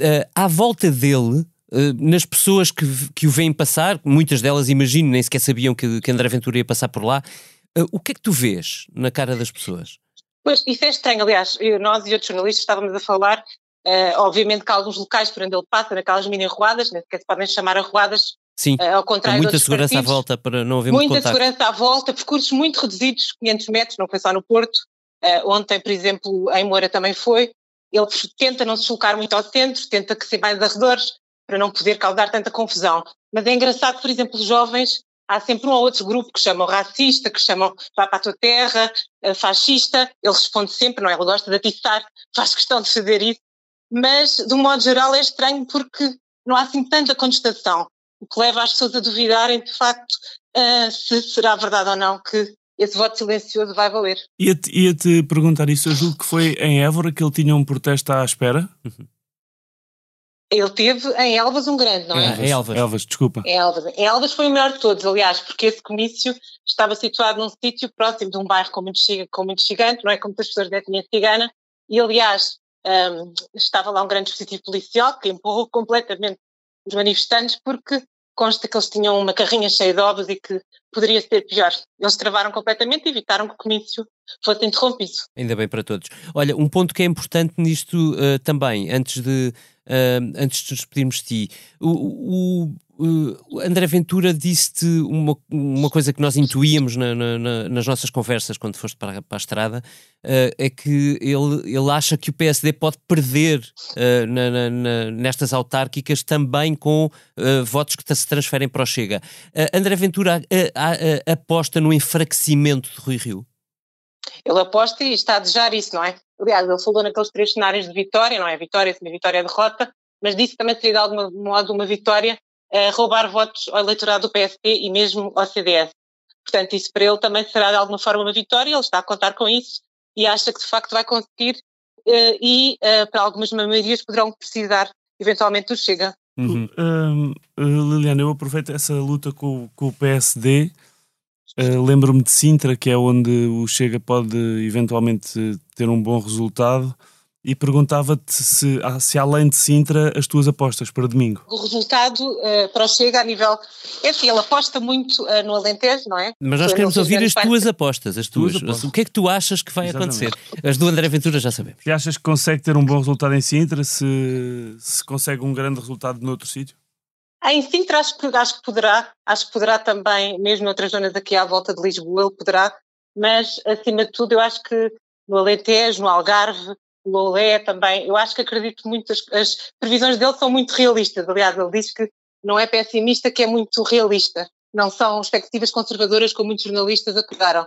Speaker 1: uh, à volta dele, uh, nas pessoas que, que o veem passar, muitas delas imagino, nem sequer sabiam que, que André Ventura ia passar por lá, uh, o que é que tu vês na cara das pessoas?
Speaker 13: Pois, isso é estranho, aliás, eu, nós e outros jornalistas estávamos a falar, obviamente que há alguns locais por onde ele passa, naquelas mini-arruadas, nem sequer se podem chamar arruadas,
Speaker 1: Sim, uh, ao contrário muita segurança partidos, à volta para não haver
Speaker 13: Muita segurança à volta, percursos muito reduzidos, 500 metros, não foi só no Porto. Uh, ontem, por exemplo, em Moura também foi. Ele tenta não se deslocar muito ao centro, tenta que se mais arredores, para não poder causar tanta confusão. Mas é engraçado por exemplo, os jovens, há sempre um ou outro grupo que chamam racista, que chamam vá para a tua terra, uh, fascista, ele responde sempre, não é? Ele gosta de atiçar, faz questão de fazer isso, mas, de um modo geral, é estranho porque não há assim tanta contestação o que leva as pessoas a duvidarem de facto uh, se será verdade ou não que esse voto silencioso vai valer.
Speaker 8: Ia-te ia -te perguntar isso, eu julgo que foi em Évora que ele tinha um protesto à espera. Uhum.
Speaker 13: Ele teve em Elvas um grande, não é?
Speaker 8: é Elvas. Elvas, desculpa.
Speaker 13: Em Elvas. Em Elvas foi o melhor de todos, aliás, porque esse comício estava situado num sítio próximo de um bairro com muito, com muito gigante, não é? Com muitas pessoas de etnia cigana, e aliás um, estava lá um grande dispositivo policial que empurrou completamente os manifestantes porque consta que eles tinham uma carrinha cheia de ovos e que poderia ser pior. Eles travaram completamente e evitaram que o comício fosse interrompido.
Speaker 1: Ainda bem para todos. Olha, um ponto que é importante nisto uh, também, antes de, uh, antes de nos despedirmos de ti, o, o Uh, André Ventura disse-te uma, uma coisa que nós intuíamos na, na, nas nossas conversas quando foste para, para a estrada, uh, é que ele, ele acha que o PSD pode perder uh, na, na, nestas autárquicas também com votos que se transferem para o Chega. André Ventura aposta no enfraquecimento de Rui Rio?
Speaker 13: Ele aposta e está a desejar isso, não é? Aliás, ele falou naqueles três cenários de vitória, não é? Vitória, semi-vitória, derrota, mas disse também seria de algum modo uma vitória a roubar votos ao eleitorado do PSD e mesmo ao CDS. Portanto, isso para ele também será de alguma forma uma vitória, ele está a contar com isso e acha que de facto vai conseguir uh, e uh, para algumas maiorias poderão precisar eventualmente do Chega.
Speaker 8: Uhum. Uh, Liliana, eu aproveito essa luta com, com o PSD. Lembro-me de Sintra, que é onde o Chega pode eventualmente ter um bom resultado. e perguntava-te se, ah, se além de Sintra as tuas apostas para domingo.
Speaker 13: O resultado uh, para o Chega a nível. É assim, ele aposta muito uh, no Alentejo, não é?
Speaker 1: Mas nós queremos ouvir as tuas apostas, as tuas. apostas. O que é que tu achas que vai Exatamente. acontecer? As do André Ventura já sabemos.
Speaker 8: E achas que consegue ter um bom resultado em Sintra se, se consegue um grande resultado noutro sítio?
Speaker 13: Ah, em Sintra acho que, acho que poderá, acho que poderá também, mesmo noutras zonas aqui à volta de Lisboa, ele poderá, mas acima de tudo eu acho que no Alentejo, no Algarve, Lolé também, eu acho que acredito muito, as, as, previsões dele são muito realistas, aliás, ele diz que não é pessimista, que é muito realista, não são expectativas conservadoras como muitos jornalistas acordaram.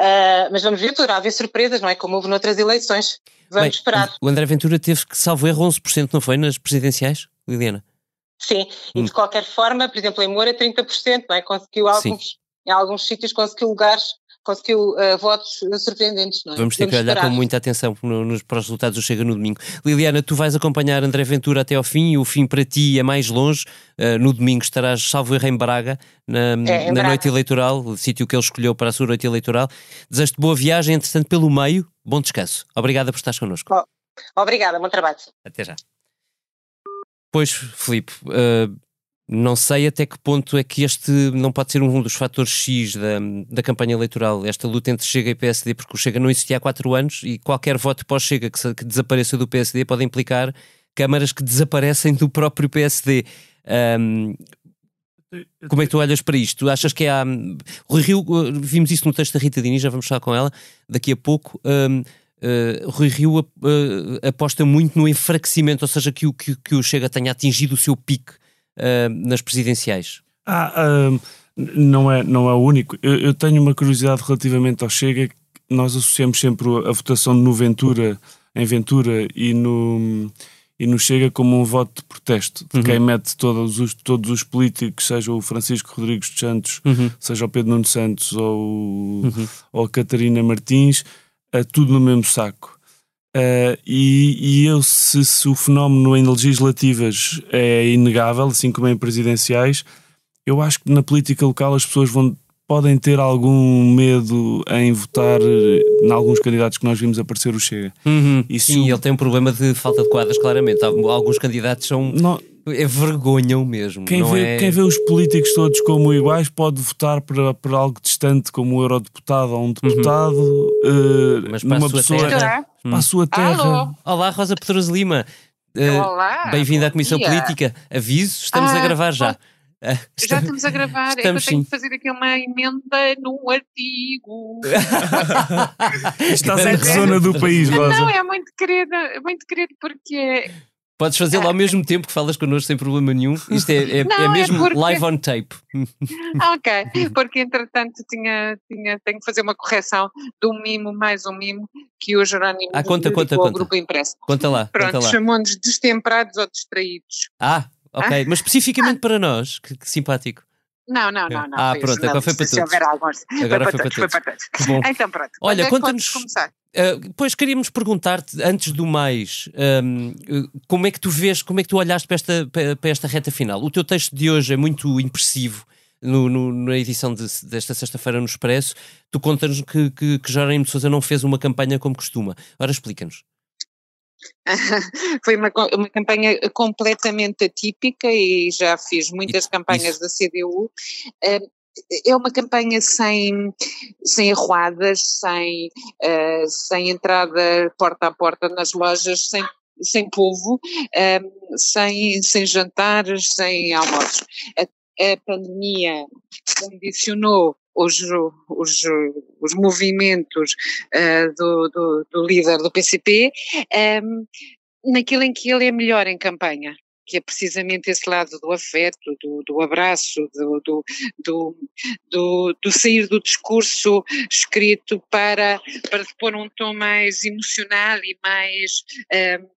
Speaker 13: Uh, mas vamos ver, poderá haver surpresas, não é? Como houve noutras eleições. Vamos Bem, esperar.
Speaker 1: O André Ventura teve que, salvo erro, 11%, não foi? Nas presidenciais, Liliana?
Speaker 13: Sim, e hum. de qualquer forma, por exemplo, em Moura 30%, não é? Conseguiu alguns, Sim. em alguns sítios conseguiu lugares conseguiu uh, votos surpreendentes. Não é?
Speaker 1: Vamos ter Vamos que olhar esperar. com muita atenção no, nos, para os resultados do Chega no domingo. Liliana, tu vais acompanhar André Ventura até ao fim e o fim para ti é mais longe. Uh, no domingo estarás, salvo erro, em Braga, na, é, em na Braga. noite eleitoral, o sítio que ele escolheu para a sua noite eleitoral. Desejo-te boa viagem, entretanto, pelo meio, bom descanso. Obrigada por estares connosco.
Speaker 13: Oh, obrigada, bom trabalho.
Speaker 1: Até já. Pois, Filipe, uh, não sei até que ponto é que este não pode ser um dos fatores X da, da campanha eleitoral, esta luta entre Chega e PSD, porque o Chega não existia há quatro anos e qualquer voto pós-Chega que, que, desapareça do PSD pode implicar câmaras que desaparecem do próprio PSD. Um, como é que tu olhas para isto? Achas que há. Rui Rio, vimos isso no texto da Rita Dini, já vamos falar com ela daqui a pouco. Um, uh, Rui Rio uh, aposta muito no enfraquecimento, ou seja, que o, que, que o Chega tenha atingido o seu pico uh, nas presidenciais?
Speaker 8: Ah, uh, não, é, não é o único. Eu, eu, tenho uma curiosidade relativamente ao Chega. Nós associamos sempre a votação no Ventura, em Ventura e no, e no Chega como um voto de protesto de uhum. quem mete todos os, todos os políticos, seja o Francisco Rodrigues dos Santos, uhum. seja o Pedro Nuno Santos ou, uhum. ou a Catarina Martins, uh, tudo no mesmo saco. Uh, e, e, eu, se, se, o fenómeno em legislativas é inegável, assim como em presidenciais, eu acho que na política local as pessoas vão, podem ter algum medo em votar em alguns candidatos que nós vimos aparecer o Chega.
Speaker 1: Uhum. Sim, ele tem um problema de falta de quadras, claramente. Alguns candidatos são. Não, é vergonham mesmo.
Speaker 8: Quem vê,
Speaker 1: é...
Speaker 8: quem vê os políticos todos como iguais pode votar para, para algo distante, como um eurodeputado ou um deputado, uhum. uh, Mas para numa a pessoa. Terra, para a sua terra. Alô.
Speaker 1: Olá, Rosa Pedroso Lima. Uh, Olá. Bem-vinda à Comissão dia. Política. Aviso, estamos ah, a gravar já.
Speaker 14: Uh, estamos, já estamos a gravar, estamos, é que eu tenho sim. que fazer aqui uma emenda num artigo.
Speaker 8: Estás em que zona do país, Rosa?
Speaker 14: Não, é muito querido, é muito querido porque
Speaker 1: Podes fazê-lo ao mesmo tempo que falas connosco sem problema nenhum. Isto é, é, não, é mesmo é porque... live on tape.
Speaker 14: Ah, ok, porque entretanto tinha, tinha, tenho que fazer uma correção um mimo mais um mimo que o Jerónimo
Speaker 1: ah, conta, conta, conta.
Speaker 14: grupo impresso.
Speaker 1: Conta lá.
Speaker 14: Pronto, chamou-nos destemperados ou distraídos.
Speaker 1: Ah, ok, ah? mas especificamente ah. para nós, que, que simpático.
Speaker 14: Não, não, não. não
Speaker 1: ah, pronto, agora foi para todos. Se houver alguns. Agora foi para, todos. Foi para todos. Bom.
Speaker 14: Então pronto.
Speaker 1: Olha, é conta-nos. começar? Uh, pois queríamos perguntar-te, antes do mais, um, como é que tu vês, como é que tu olhaste para esta, para esta reta final? O teu texto de hoje é muito impressivo. No, no, na edição de, desta sexta-feira no Expresso, tu contas-nos que, que, que Jerónimo de Sousa não fez uma campanha como costuma. Ora, explica-nos.
Speaker 14: Foi uma, uma campanha completamente atípica e já fiz muitas isso, campanhas isso. da CDU. É uma campanha sem, sem arruadas, sem, uh, sem entrada porta a porta nas lojas, sem, sem povo, sem, sem jantares, sem almoços. A, pandemia condicionou os, os, os movimentos uh, do, do, do, líder do PCP um, naquilo em que ele é melhor em campanha que é precisamente esse lado do afeto, do, do abraço, do, do, do, do, sair do discurso escrito para, para pôr um tom mais emocional e mais um,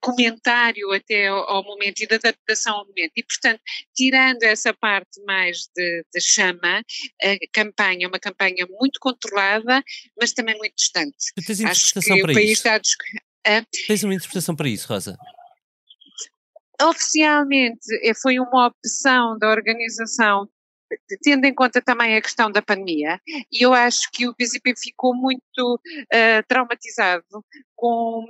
Speaker 14: comentário até ao, ao, momento e de adaptação ao momento. E, portanto, tirando essa parte mais de, de, chama, a campanha é uma campanha muito controlada, mas também muito distante.
Speaker 1: Tu tens interpretação para isso? A... Tens uma interpretação para isso, Rosa?
Speaker 14: Oficialmente eh, foi uma opção da organização tendo em conta também a questão da pandemia, e eu acho que o PCP ficou muito uh, traumatizado com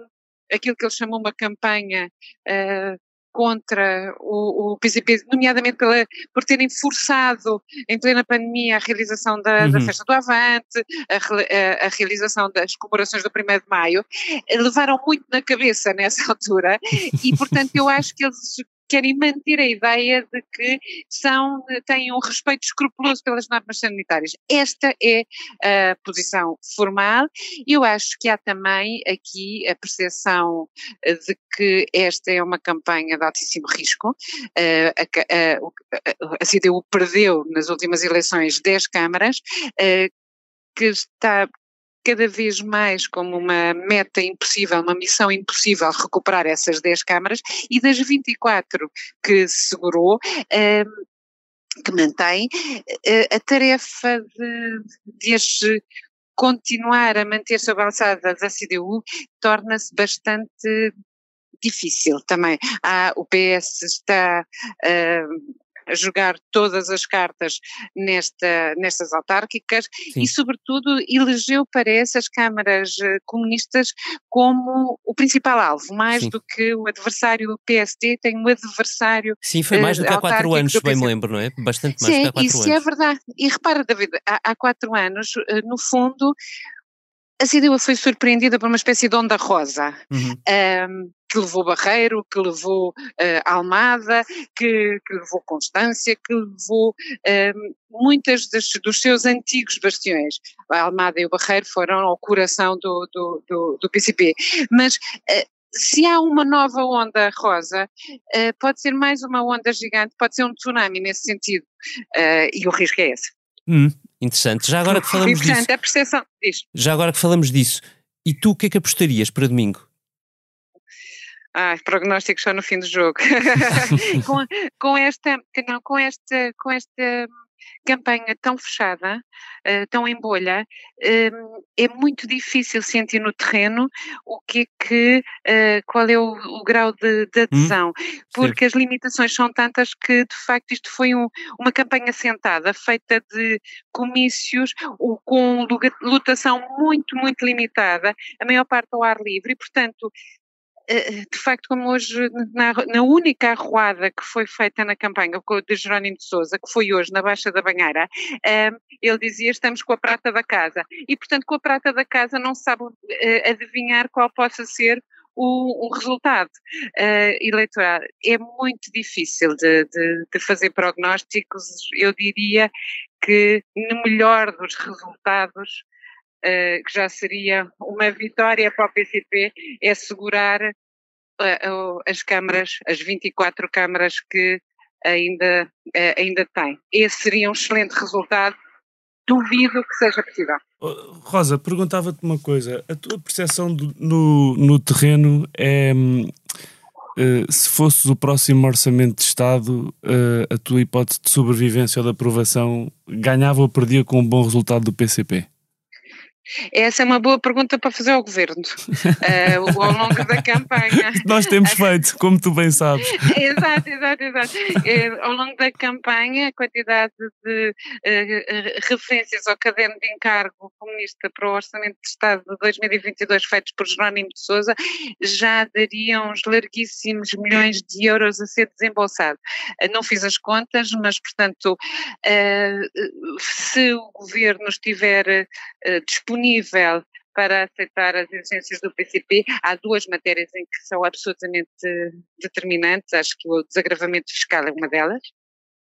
Speaker 14: aquilo que ele chamou uma campanha uh, contra o, o, PCP, nomeadamente pela, por terem forçado em plena pandemia a realização da, uhum. da festa do Avante, a, a, a, realização das comemorações do 1 de Maio, levaram muito na cabeça nessa altura e, portanto, eu acho que eles querem manter a ideia de que são, têm um respeito escrupuloso pelas normas sanitárias. Esta é a posição formal. Eu acho que há também aqui a percepção de que esta é uma campanha de altíssimo risco. A, a, a CDU perdeu nas últimas eleições 10 câmaras, que está cada vez mais como uma meta impossível, uma missão impossível recuperar essas 10 câmaras e das 24 que segurou, hum, que mantém, eh, a tarefa de, de continuar a manter-se avançada da CDU torna-se bastante difícil também. Ah, o PS está uh, jogar todas as cartas nesta, nestas autárquicas Sim. e, sobretudo, elegeu para essas câmaras eh, comunistas como o principal alvo, mais Sim. do que o adversário PSD, tem um adversário.
Speaker 1: Sim, foi mais do que há quatro anos, bem me lembro, não é? Bastante mais
Speaker 14: Sim,
Speaker 1: do que há quatro
Speaker 14: isso
Speaker 1: anos.
Speaker 14: Isso é verdade. E repara, David, há, há quatro anos, eh, no fundo, a CDU foi surpreendida por uma espécie de onda rosa. Uhum. Um, que levou Barreiro, que levou uh, Almada, que, que, levou Constância, que levou uh, muitas das, dos seus antigos bastiões. A Almada e o Barreiro foram ao coração do, do, do, do PCP. Mas uh, se há uma nova onda rosa, pode ser mais uma onda gigante, pode ser um tsunami nesse sentido. e o risco é esse.
Speaker 1: Hum, interessante. Já agora que falamos disso.
Speaker 14: A percepção, diz.
Speaker 1: Já agora que falamos disso. E tu o que é que apostarias para domingo?
Speaker 14: Ah, prognóstico só no fim do jogo. com, com, esta, não, com esta, com esta campanha tão fechada, uh, tão em bolha, uh, é muito difícil sentir no terreno o que é que, uh, qual é o, o grau de, de hum, adesão, hum, porque as limitações são tantas que de facto isto foi um, uma campanha sentada, feita de comícios com lotação muito, muito limitada, a maior parte ao ar livre, e portanto eh, de facto, como hoje, na, na, única arruada que foi feita na campanha de Jerónimo de Souza, que foi hoje na Baixa da Banheira, um, ele dizia estamos com a prata da casa. E, portanto, com a prata da casa não se sabe uh, adivinhar qual possa ser o, o resultado eleitoral. É muito difícil de, de, de fazer prognósticos. Eu diria que, no melhor dos resultados, que já seria uma vitória para o PCP, é segurar uh, as câmaras, as 24 câmaras que ainda, uh, ainda tem. Esse seria um excelente resultado. Duvido que seja possível.
Speaker 8: Rosa, perguntava-te uma coisa. A tua percepção no, no terreno é. Uh, se fosses o próximo orçamento de Estado, a tua hipótese de sobrevivência ou de aprovação ganhava ou perdia com um bom resultado do PCP?
Speaker 14: Essa é uma boa pergunta para fazer ao governo, uh, ao longo da campanha.
Speaker 8: Nós temos feito, como tu bem sabes.
Speaker 14: exato, exato, exato. Uh, ao longo da campanha, a quantidade de uh, referências ao caderno de encargo comunista para o Orçamento de Estado de 2022 feitos por Jerónimo de Souza já dariam uns larguíssimos milhões de euros a ser desembolsado. não fiz as contas, mas, portanto, se o governo estiver disponível disponível para aceitar as exigências do PCP. Há duas matérias em que são absolutamente determinantes, acho que o desagravamento fiscal é uma delas.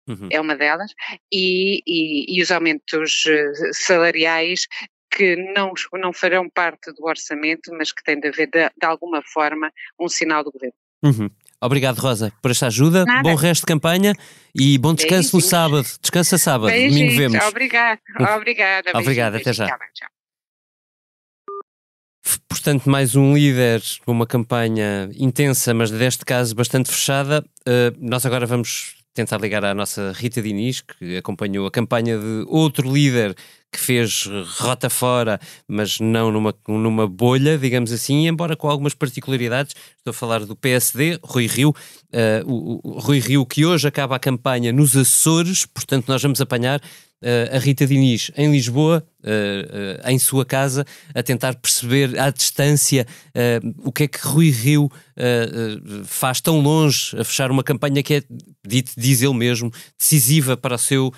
Speaker 14: Uhum. É uma delas, e, e, e os aumentos eh, salariais que não, não farão parte do orçamento, mas que têm de haver de, de alguma forma um sinal do governo.
Speaker 1: Uhum. Obrigado, Rosa, por esta ajuda. Nada. Bom resto de campanha e bom descanso Beijinhos. no sábado. Descansa sábado. Beijinhos. Domingo vemos.
Speaker 14: Obrigado. Obrigada.
Speaker 1: Obrigado. Até já. Tchau. Portanto, mais um líder com uma campanha intensa, mas deste caso bastante fechada. Uh, nós agora vamos tentar ligar à nossa Rita Diniz, que acompanhou a campanha de outro líder que fez rota fora, mas não numa, numa bolha, digamos assim, embora com algumas particularidades. Estou a falar do PSD, Rui Rio, uh, o, o, Rui Rio que hoje acaba a campanha nos Açores, portanto nós vamos apanhar uh, a Rita Diniz em Lisboa, uh, em sua casa, a tentar perceber à distância o que é que Rui Rio faz tão longe a fechar uma campanha que é, diz ele mesmo, decisiva para o seu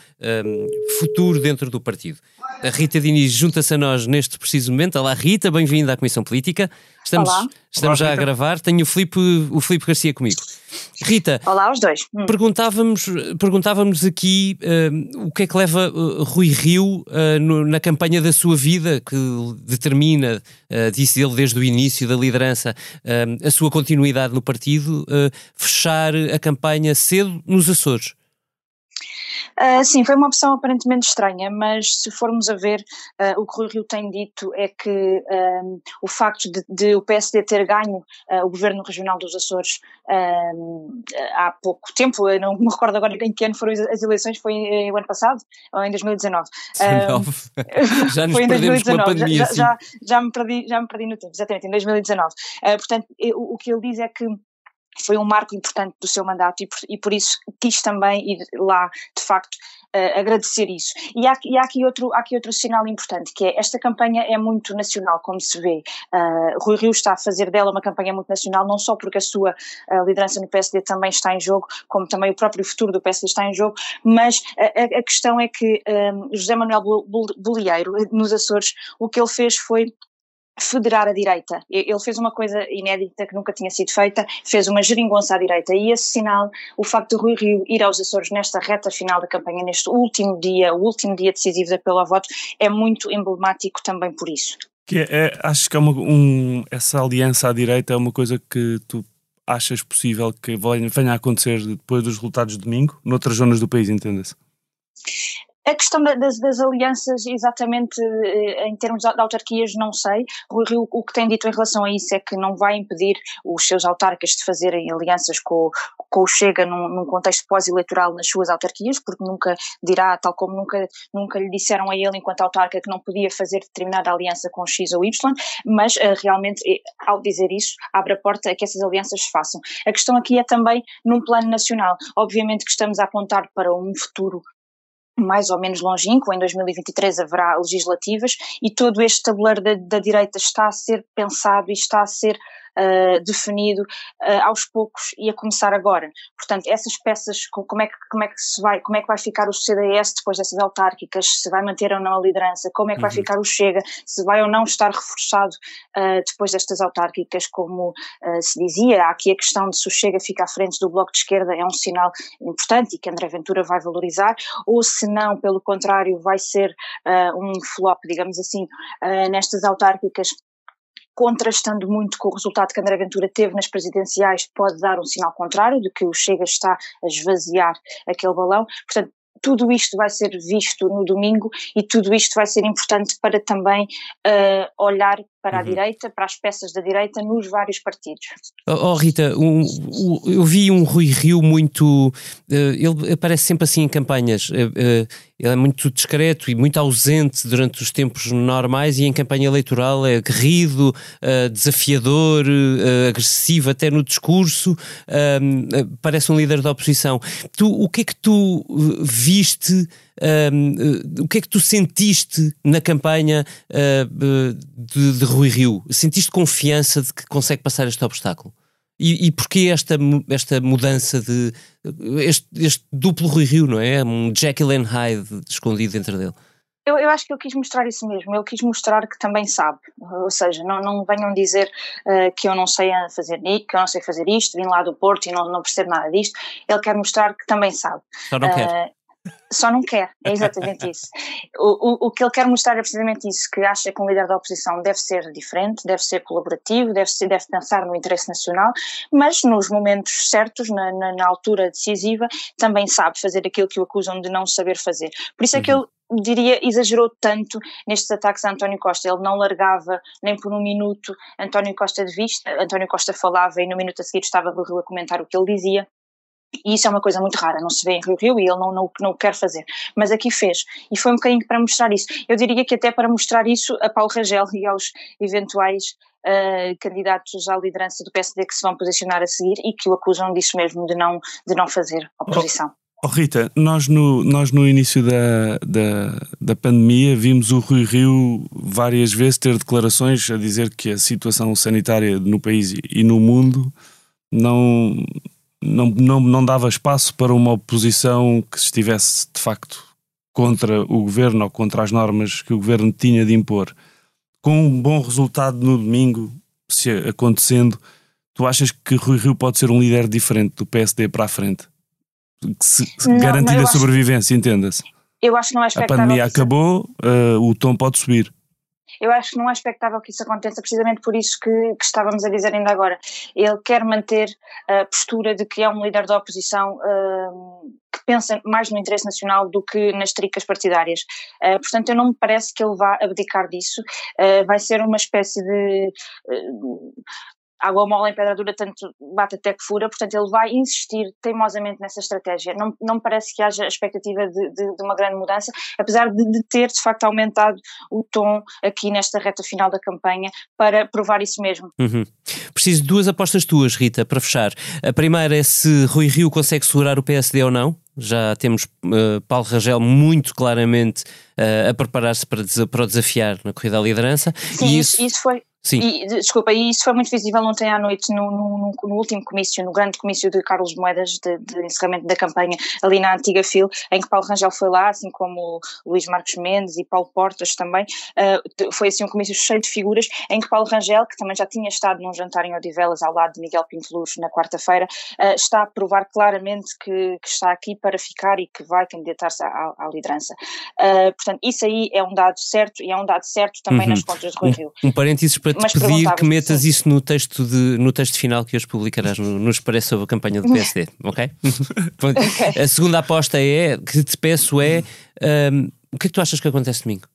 Speaker 1: futuro dentro do partido. A Rita Diniz junta-se a nós neste preciso momento. Olá, Rita, bem-vinda à Comissão Política. Estamos,
Speaker 15: Olá.
Speaker 1: estamos
Speaker 15: Olá,
Speaker 1: já a gravar. Tenho o Filipe, o Filipe Garcia comigo. Rita.
Speaker 15: Olá, os dois.
Speaker 1: Hum. Perguntávamos, perguntávamos aqui uh, o que é que leva uh, Rui Rio uh, no, na campanha da sua vida, que determina, disse ele desde o início da liderança, a sua continuidade no partido, fechar a campanha cedo nos Açores.
Speaker 15: Uh, sim, foi uma opção aparentemente estranha, mas se formos a ver, uh, o que o Rui Rio tem dito é que um, o facto de, de, o PSD ter ganho uh, o governo regional dos Açores há pouco tempo, eu não me recordo agora em que ano foram as eleições, foi o ano passado ou em 2019?
Speaker 1: 19. já nos foi em 2019. Pandemia,
Speaker 15: já, já, já, me perdi, já me perdi no tempo, exatamente, em 2019. portanto, o, o que ele diz é que foi um marco importante do seu mandato e por, e por isso quis também ir lá, de facto, uh, agradecer isso. E há, e há, aqui outro, há aqui outro sinal importante, que é esta campanha é muito nacional, como se vê. Uh, Rui Rio está a fazer dela uma campanha muito nacional, não só porque a sua uh, liderança no PSD também está em jogo, como também o próprio futuro do PSD está em jogo, mas a, a questão é que um, José Manuel Bolieiro, nos Açores, o que ele fez foi federar a direita. Ele fez uma coisa inédita que nunca tinha sido feita, fez uma geringonça à direita e esse sinal, o facto de Rui Rio ir aos Açores nesta reta final da campanha, neste último dia, o último dia decisivo da apelo ao voto, é muito emblemático também por isso.
Speaker 8: Que é, é acho que é uma, um, essa aliança à direita é uma coisa que tu achas possível que venha a acontecer depois dos resultados de domingo, noutras zonas do país, entenda-se?
Speaker 15: A questão das, das, alianças, exatamente eh, em termos de autarquias, não sei. O Rio, o que tem dito em relação a isso é que não vai impedir os seus autarcas de fazerem alianças com, com o Chega num, num contexto pós-eleitoral nas suas autarquias, porque nunca dirá, tal como nunca, nunca lhe disseram a ele, enquanto autarca, que não podia fazer determinada aliança com X ou Y, mas uh, realmente, eh, ao dizer isso, abre a porta a que essas alianças se façam. A questão aqui é também num plano nacional. Obviamente que estamos a apontar para um futuro mais ou menos longínquo, em 2023 haverá legislativas e todo este tabuleiro da, da direita está a ser pensado e está a ser uh, definido uh, aos poucos e a começar agora. Portanto, essas peças, como é que, como é que se vai, como é que vai ficar o CDS depois dessas autárquicas, se vai manter ou não a liderança, como é que vai uhum. ficar o Chega, se vai ou não estar reforçado uh, depois destas autárquicas, como se dizia, há aqui a questão de se o Chega fica à frente do Bloco de Esquerda, é um sinal importante e que André Ventura vai valorizar, ou se não, pelo contrário, vai ser um flop, digamos assim, nestas autárquicas contrastando muito com o resultado que André Ventura teve nas presidenciais, pode dar um sinal contrário, de que o Chega está a esvaziar aquele balão. Portanto, tudo isto vai ser visto no domingo e tudo isto vai ser importante para também uh, olhar para a uhum. direita, para as peças da direita nos vários partidos.
Speaker 1: Oh, oh Rita, um, um, eu vi um Rui Rio muito. Uh, ele aparece sempre assim em campanhas. Uh, uh, ele é muito discreto e muito ausente durante os tempos normais e em campanha eleitoral é guerrido, desafiador, agressivo até no discurso. parece um líder da oposição. Tu, o que é que tu viste? Uh, o que é que tu sentiste na campanha uh, de, de, Rui Rio? Sentiste confiança de que consegue passar este obstáculo? E, e porquê esta, esta mudança de. Este, este, duplo Rui Rio, não é? Um Jekyll and Hyde escondido dentro dele.
Speaker 15: Eu, eu, acho que ele quis mostrar isso mesmo, ele quis mostrar que também sabe, ou seja, não, não venham dizer uh, que eu não sei fazer que eu não sei fazer isto, vim lá do Porto e não, não percebo nada disto, ele quer mostrar que também sabe.
Speaker 1: Só não uh, quer
Speaker 15: só não quer, é exatamente isso. O, o, o, que ele quer mostrar é precisamente isso, que acha que um líder da oposição deve ser diferente, deve ser colaborativo, deve, ser, deve pensar no interesse nacional, mas nos momentos certos, na, na, na, altura decisiva, também sabe fazer aquilo que o acusam de não saber fazer. Por isso é que uhum. ele diria, exagerou tanto nestes ataques a António Costa. Ele não largava nem por um minuto António Costa de vista. António Costa falava e no minuto a seguir estava Rui a comentar o que ele dizia. E isso é uma coisa muito rara, não se vê em Rio Rio e ele não, não, não o quer fazer. Mas aqui fez. E foi um bocadinho para mostrar isso. Eu diria que até para mostrar isso a Paulo Rangel e aos eventuais uh, candidatos à liderança do PSD que se vão posicionar a seguir e que o acusam disso mesmo, de não, de não fazer oposição.
Speaker 8: Oh, Rita, nós no, nós no início da, da, da pandemia vimos o Rui Rio várias vezes ter declarações a dizer que a situação sanitária no país e no mundo não, não, não, não dava espaço para uma oposição que estivesse de facto contra o governo ou contra as normas que o governo tinha de impor. Com um bom resultado no domingo, se acontecendo, tu achas que Rui Rio pode ser um líder diferente do PSD para a frente? Se, não, garantida a sobrevivência, entenda-se.
Speaker 15: Eu acho que não é.
Speaker 8: A pandemia acabou, uh, o tom pode subir.
Speaker 15: Eu acho que não é expectável que isso aconteça, precisamente por isso que, que, estávamos a dizer ainda agora. Ele quer manter a postura de que é um líder da oposição uh, que pensa mais no interesse nacional do que nas tricas partidárias. Uh, portanto, eu não me parece que ele vá abdicar disso. Uh, vai ser uma espécie de água mole em pedra dura, tanto bate até que fura, portanto ele vai insistir teimosamente nessa estratégia. Não, não me parece que haja expectativa de, de, de uma grande mudança, apesar de, de, ter de facto aumentado o tom aqui nesta reta final da campanha para provar isso mesmo.
Speaker 1: Uhum. Preciso de duas apostas tuas, Rita, para fechar. A primeira é se Rui Rio consegue segurar o PSD ou não. Já temos uh, Paulo Rangel muito claramente uh, a preparar-se para, para o desafiar na corrida à liderança.
Speaker 15: Sim, isso, isso foi Sim. E, desculpa, e isso foi muito visível ontem à noite no, no, no último comício, no grande comício de Carlos Moedas, de, de, encerramento da campanha, ali na antiga FIL, em que Paulo Rangel foi lá, assim como Luís Marcos Mendes e Paulo Portas também. Uh, foi assim um comício cheio de figuras, em que Paulo Rangel, que também já tinha estado num jantar em Odivelas ao lado de Miguel Pinteluz na quarta-feira, uh, está a provar claramente que, que, está aqui para ficar e que vai candidatar-se à, à, liderança. Uh, portanto, isso aí é um dado certo e é um dado certo também uhum. nas contas de Rui Rio.
Speaker 1: Um, um parênteses para te pedir que metas sim. isso no texto, de, no texto final que hoje publicarás no, no Expresso sobre a campanha do PSD, ok? okay. A segunda aposta é, que te peço é, um, o que é que tu achas que acontece domingo?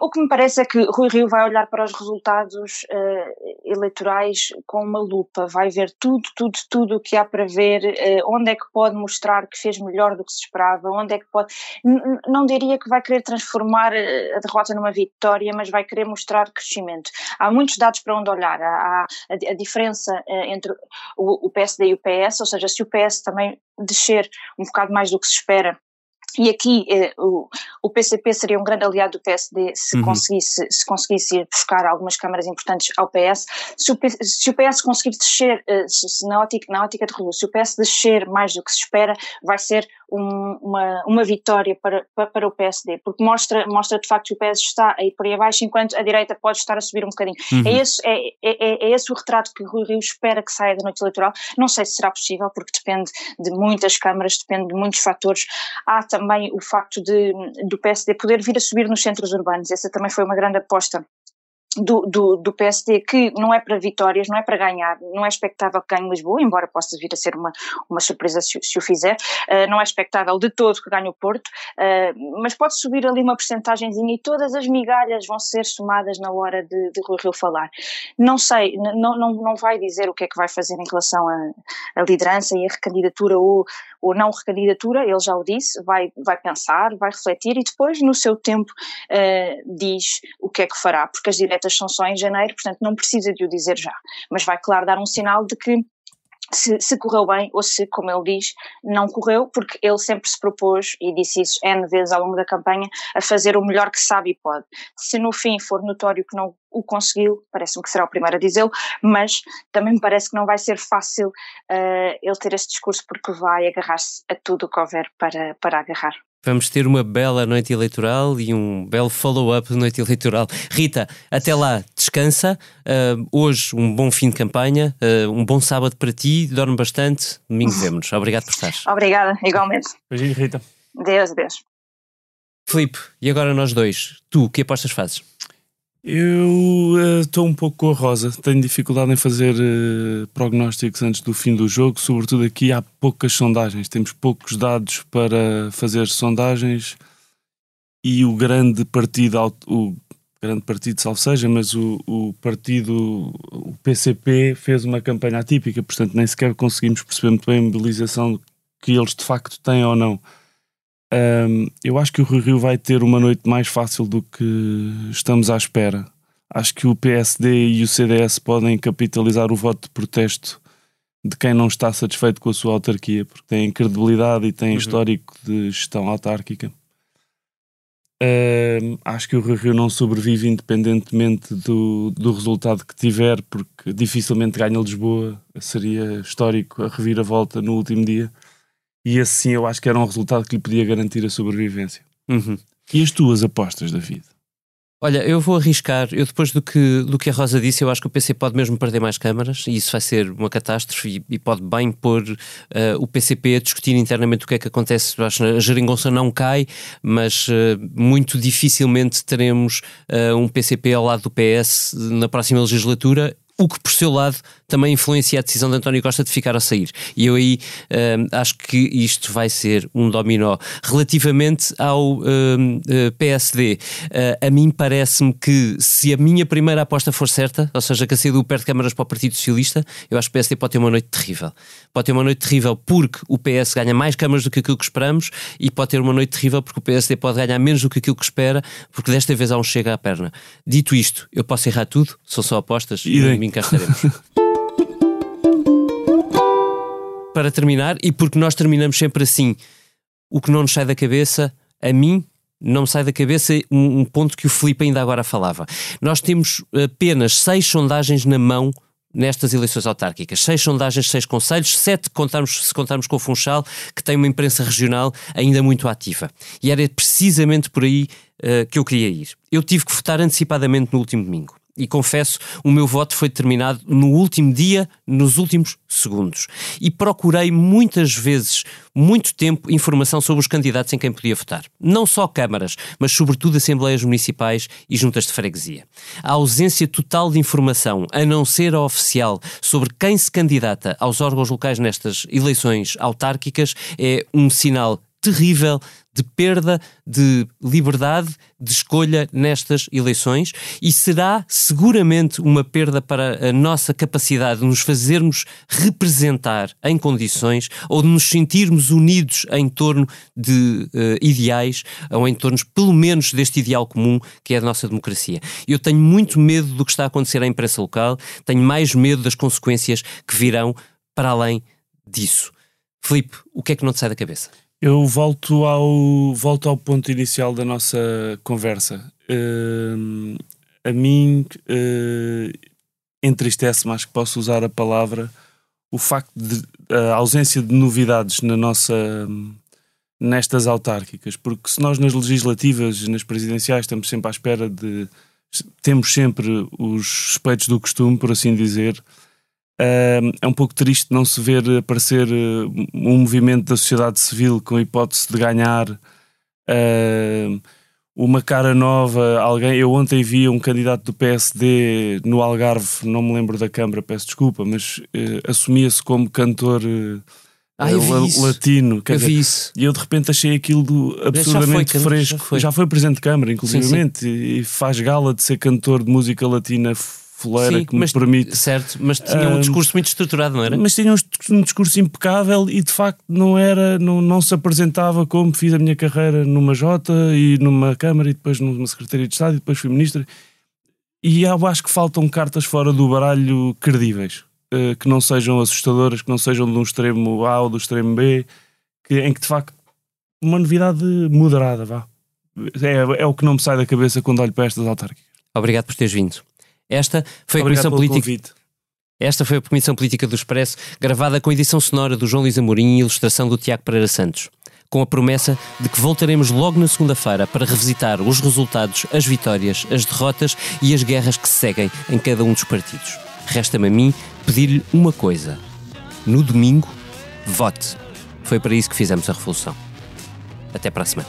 Speaker 15: O que me parece é que Rui Rio vai olhar para os resultados uh, eleitorais com uma lupa, vai ver tudo, tudo, tudo o que há para ver, uh, onde é que pode mostrar que fez melhor do que se esperava, onde é que pode. N não diria que vai querer transformar eh, a derrota numa vitória, mas vai querer mostrar crescimento. Há muitos dados para onde olhar. Há a, a diferença uh, entre o, o PSD e o PS, ou seja, se o PS também descer um bocado mais do que se espera e aqui eh, o, o, PCP seria um grande aliado do PSD se, uhum. conseguisse, se conseguisse ir buscar algumas câmaras importantes ao PS. Se o, se o PS conseguir descer, eh, se, se na, ótica, na ótica de Rio, se o PS descer mais do que se espera, vai ser um, uma, uma vitória para, para, para, o PSD, porque mostra, mostra de facto que o PS está a ir por aí abaixo, enquanto a direita pode estar a subir um bocadinho. Uhum. É, esse, é, é, é, esse o retrato que o Rui Rio espera que saia da noite eleitoral. Não sei se será possível, porque depende de muitas câmaras, depende de muitos fatores. Há também o facto de, do PSD poder vir a subir nos centros urbanos, essa também foi uma grande aposta do, do, do, PSD que não é para vitórias, não é para ganhar, não é expectável que ganhe Lisboa, embora possa vir a ser uma, uma surpresa se, se o fizer, uh, não é expectável de todo que ganhe o Porto, uh, mas pode subir ali uma porcentagemzinha e todas as migalhas vão ser somadas na hora de, de Rui Rio falar. Não sei, não, não, não vai dizer o que é que vai fazer em relação à liderança e a recandidatura ou, ou não recandidatura, ele já o disse, vai, vai pensar, vai refletir e depois no seu tempo uh, diz o que é que fará, porque as diretas são só em janeiro, portanto não precisa de o dizer já, mas vai claro dar um sinal de que se, se, correu bem ou se, como ele diz, não correu, porque ele sempre se propôs, e disse isso N vezes ao longo da campanha, a fazer o melhor que sabe e pode. Se no fim for notório que não o conseguiu, parece-me que será o primeiro a dizê-lo, mas também me parece que não vai ser fácil uh, ele ter esse discurso, porque vai agarrar-se a tudo o que houver para, para agarrar.
Speaker 1: Vamos ter uma bela noite eleitoral e um belo follow-up de noite eleitoral. Rita, até lá, descansa. Uh, hoje, um bom fim de campanha, uh, um bom sábado para ti, dorme bastante. Domingo vemos. Obrigado por estar.
Speaker 15: Obrigada, igualmente.
Speaker 8: Beijinho, Rita.
Speaker 15: Deus, Deus.
Speaker 1: Filipe, e agora nós dois? Tu, que apostas fazes?
Speaker 8: Eu estou uh, um pouco com a Rosa. Tenho dificuldade em fazer uh, prognósticos antes do fim do jogo. Sobretudo aqui há poucas sondagens. Temos poucos dados para fazer sondagens. E o grande partido, o grande partido, salvo seja, mas o, o partido, o PCP fez uma campanha atípica, portanto nem sequer conseguimos perceber muito bem a mobilização que eles de facto têm ou não. Um, eu acho que o Rio Rio vai ter uma noite mais fácil do que estamos à espera. Acho que o PSD e o CDS podem capitalizar o voto de protesto de quem não está satisfeito com a sua autarquia, porque têm credibilidade e têm uhum. histórico de gestão autárquica. Uh, acho que o Rio Rio não sobrevive independentemente do, do resultado que tiver, porque dificilmente ganha Lisboa. Seria histórico a reviravolta no último dia. E assim eu acho que era um resultado que lhe podia garantir a sobrevivência.
Speaker 1: Uhum.
Speaker 8: E as tuas apostas, David?
Speaker 1: Olha, eu vou arriscar. Eu depois do que, do que a Rosa disse, eu acho que o PC pode mesmo perder mais câmaras e isso vai ser uma catástrofe e, e pode bem pôr uh, o PCP a discutir internamente o que é que acontece. Eu acho que a geringonça não cai, mas uh, muito dificilmente teremos uh, um PCP ao lado do PS na próxima legislatura o que por seu lado também influencia a decisão de António Costa de ficar a sair. E eu aí uh, acho que isto vai ser um dominó. Relativamente ao uh, uh, PSD, a mim parece-me que se a minha primeira aposta for certa, ou seja, que a saída do perto de câmaras para o Partido Socialista, eu acho que o PSD pode ter uma noite terrível. Pode ter uma noite terrível porque o PS ganha mais câmaras do que aquilo que esperamos e pode ter uma noite terrível porque o PSD pode ganhar menos do que aquilo que espera, porque desta vez há um chega à perna. Dito isto, eu posso errar tudo, são só apostas.
Speaker 8: E
Speaker 1: mim cá estaremos. Para terminar, e porque nós terminamos sempre assim, o que não nos sai da cabeça, a mim, não me sai da cabeça um, um ponto que o Filipe ainda agora falava. Nós temos apenas seis sondagens na mão nestas eleições autárquicas. Seis sondagens, seis conselhos, sete contarmos, se contarmos com o Funchal, que tem uma imprensa regional ainda muito ativa. E era precisamente por aí uh, que eu queria ir. Eu tive que votar antecipadamente no último domingo e confesso, o meu voto foi determinado no último dia, nos últimos segundos. E procurei muitas vezes, muito tempo, informação sobre os candidatos em quem podia votar. Não só câmaras, mas sobretudo assembleias municipais e juntas de freguesia. A ausência total de informação, a não ser a oficial, sobre quem se candidata aos órgãos locais nestas eleições autárquicas é um sinal terrível de perda de liberdade de escolha nestas eleições e será seguramente uma perda para a nossa capacidade de nos fazermos representar em condições ou de nos sentirmos unidos em torno de uh, ideais ou em torno, pelo menos, deste ideal comum que é a nossa democracia. Eu tenho muito medo do que está a acontecer à imprensa local, tenho mais medo das consequências que virão para além disso. Filipe, o que é que não te sai da cabeça?
Speaker 8: Eu volto ao, volto ao ponto inicial da nossa conversa. Uh, a mim uh, entristece-me, acho que posso usar a palavra, o facto de a ausência de novidades na nossa nestas autárquicas, porque se nós nas legislativas, nas presidenciais, estamos sempre à espera de temos sempre os suspeitos do costume, por assim dizer, é um pouco triste não se ver aparecer uh, um movimento da sociedade civil com a hipótese de ganhar uma cara nova. Alguém, eu ontem vi um candidato do PSD no Algarve, não me lembro da Câmara, peço desculpa, mas ah, assumia-se como cantor.
Speaker 1: Ah, eu
Speaker 8: latino,
Speaker 1: vi isso.
Speaker 8: e eu de repente achei aquilo absurdamente já foi, fresco. Já foi. já foi presidente de Câmara, inclusive, e faz gala de ser cantor de música latina foleira Sim, que me permite.
Speaker 1: Certo, mas tinha um, um discurso muito estruturado, não era?
Speaker 8: Mas tinha um, discurso impecável e de facto não era, não, não se apresentava como fiz a minha carreira numa Jota e numa Câmara e depois numa Secretaria de Estado e depois fui Ministro. E eu acho que faltam cartas fora do baralho credíveis, uh, que não sejam assustadoras, que não sejam de um extremo A ou do extremo B, que, em que de facto uma novidade moderada, vá. É, é o que não me sai da cabeça quando olho para estas autárquicas.
Speaker 1: Obrigado por teres vindo. Esta foi
Speaker 8: Obrigado
Speaker 1: a Comissão Política.
Speaker 8: Convite.
Speaker 1: Esta foi a Comissão Política do Expresso, gravada com edição sonora do João Luís Amorim e ilustração do Tiago Pereira Santos, com a promessa de que voltaremos logo na segunda-feira para revisitar os resultados, as vitórias, as derrotas e as guerras que se seguem em cada um dos partidos. Resta-me a mim pedir-lhe uma coisa. No domingo, vote. Foi para isso que fizemos a revolução. Até para a semana.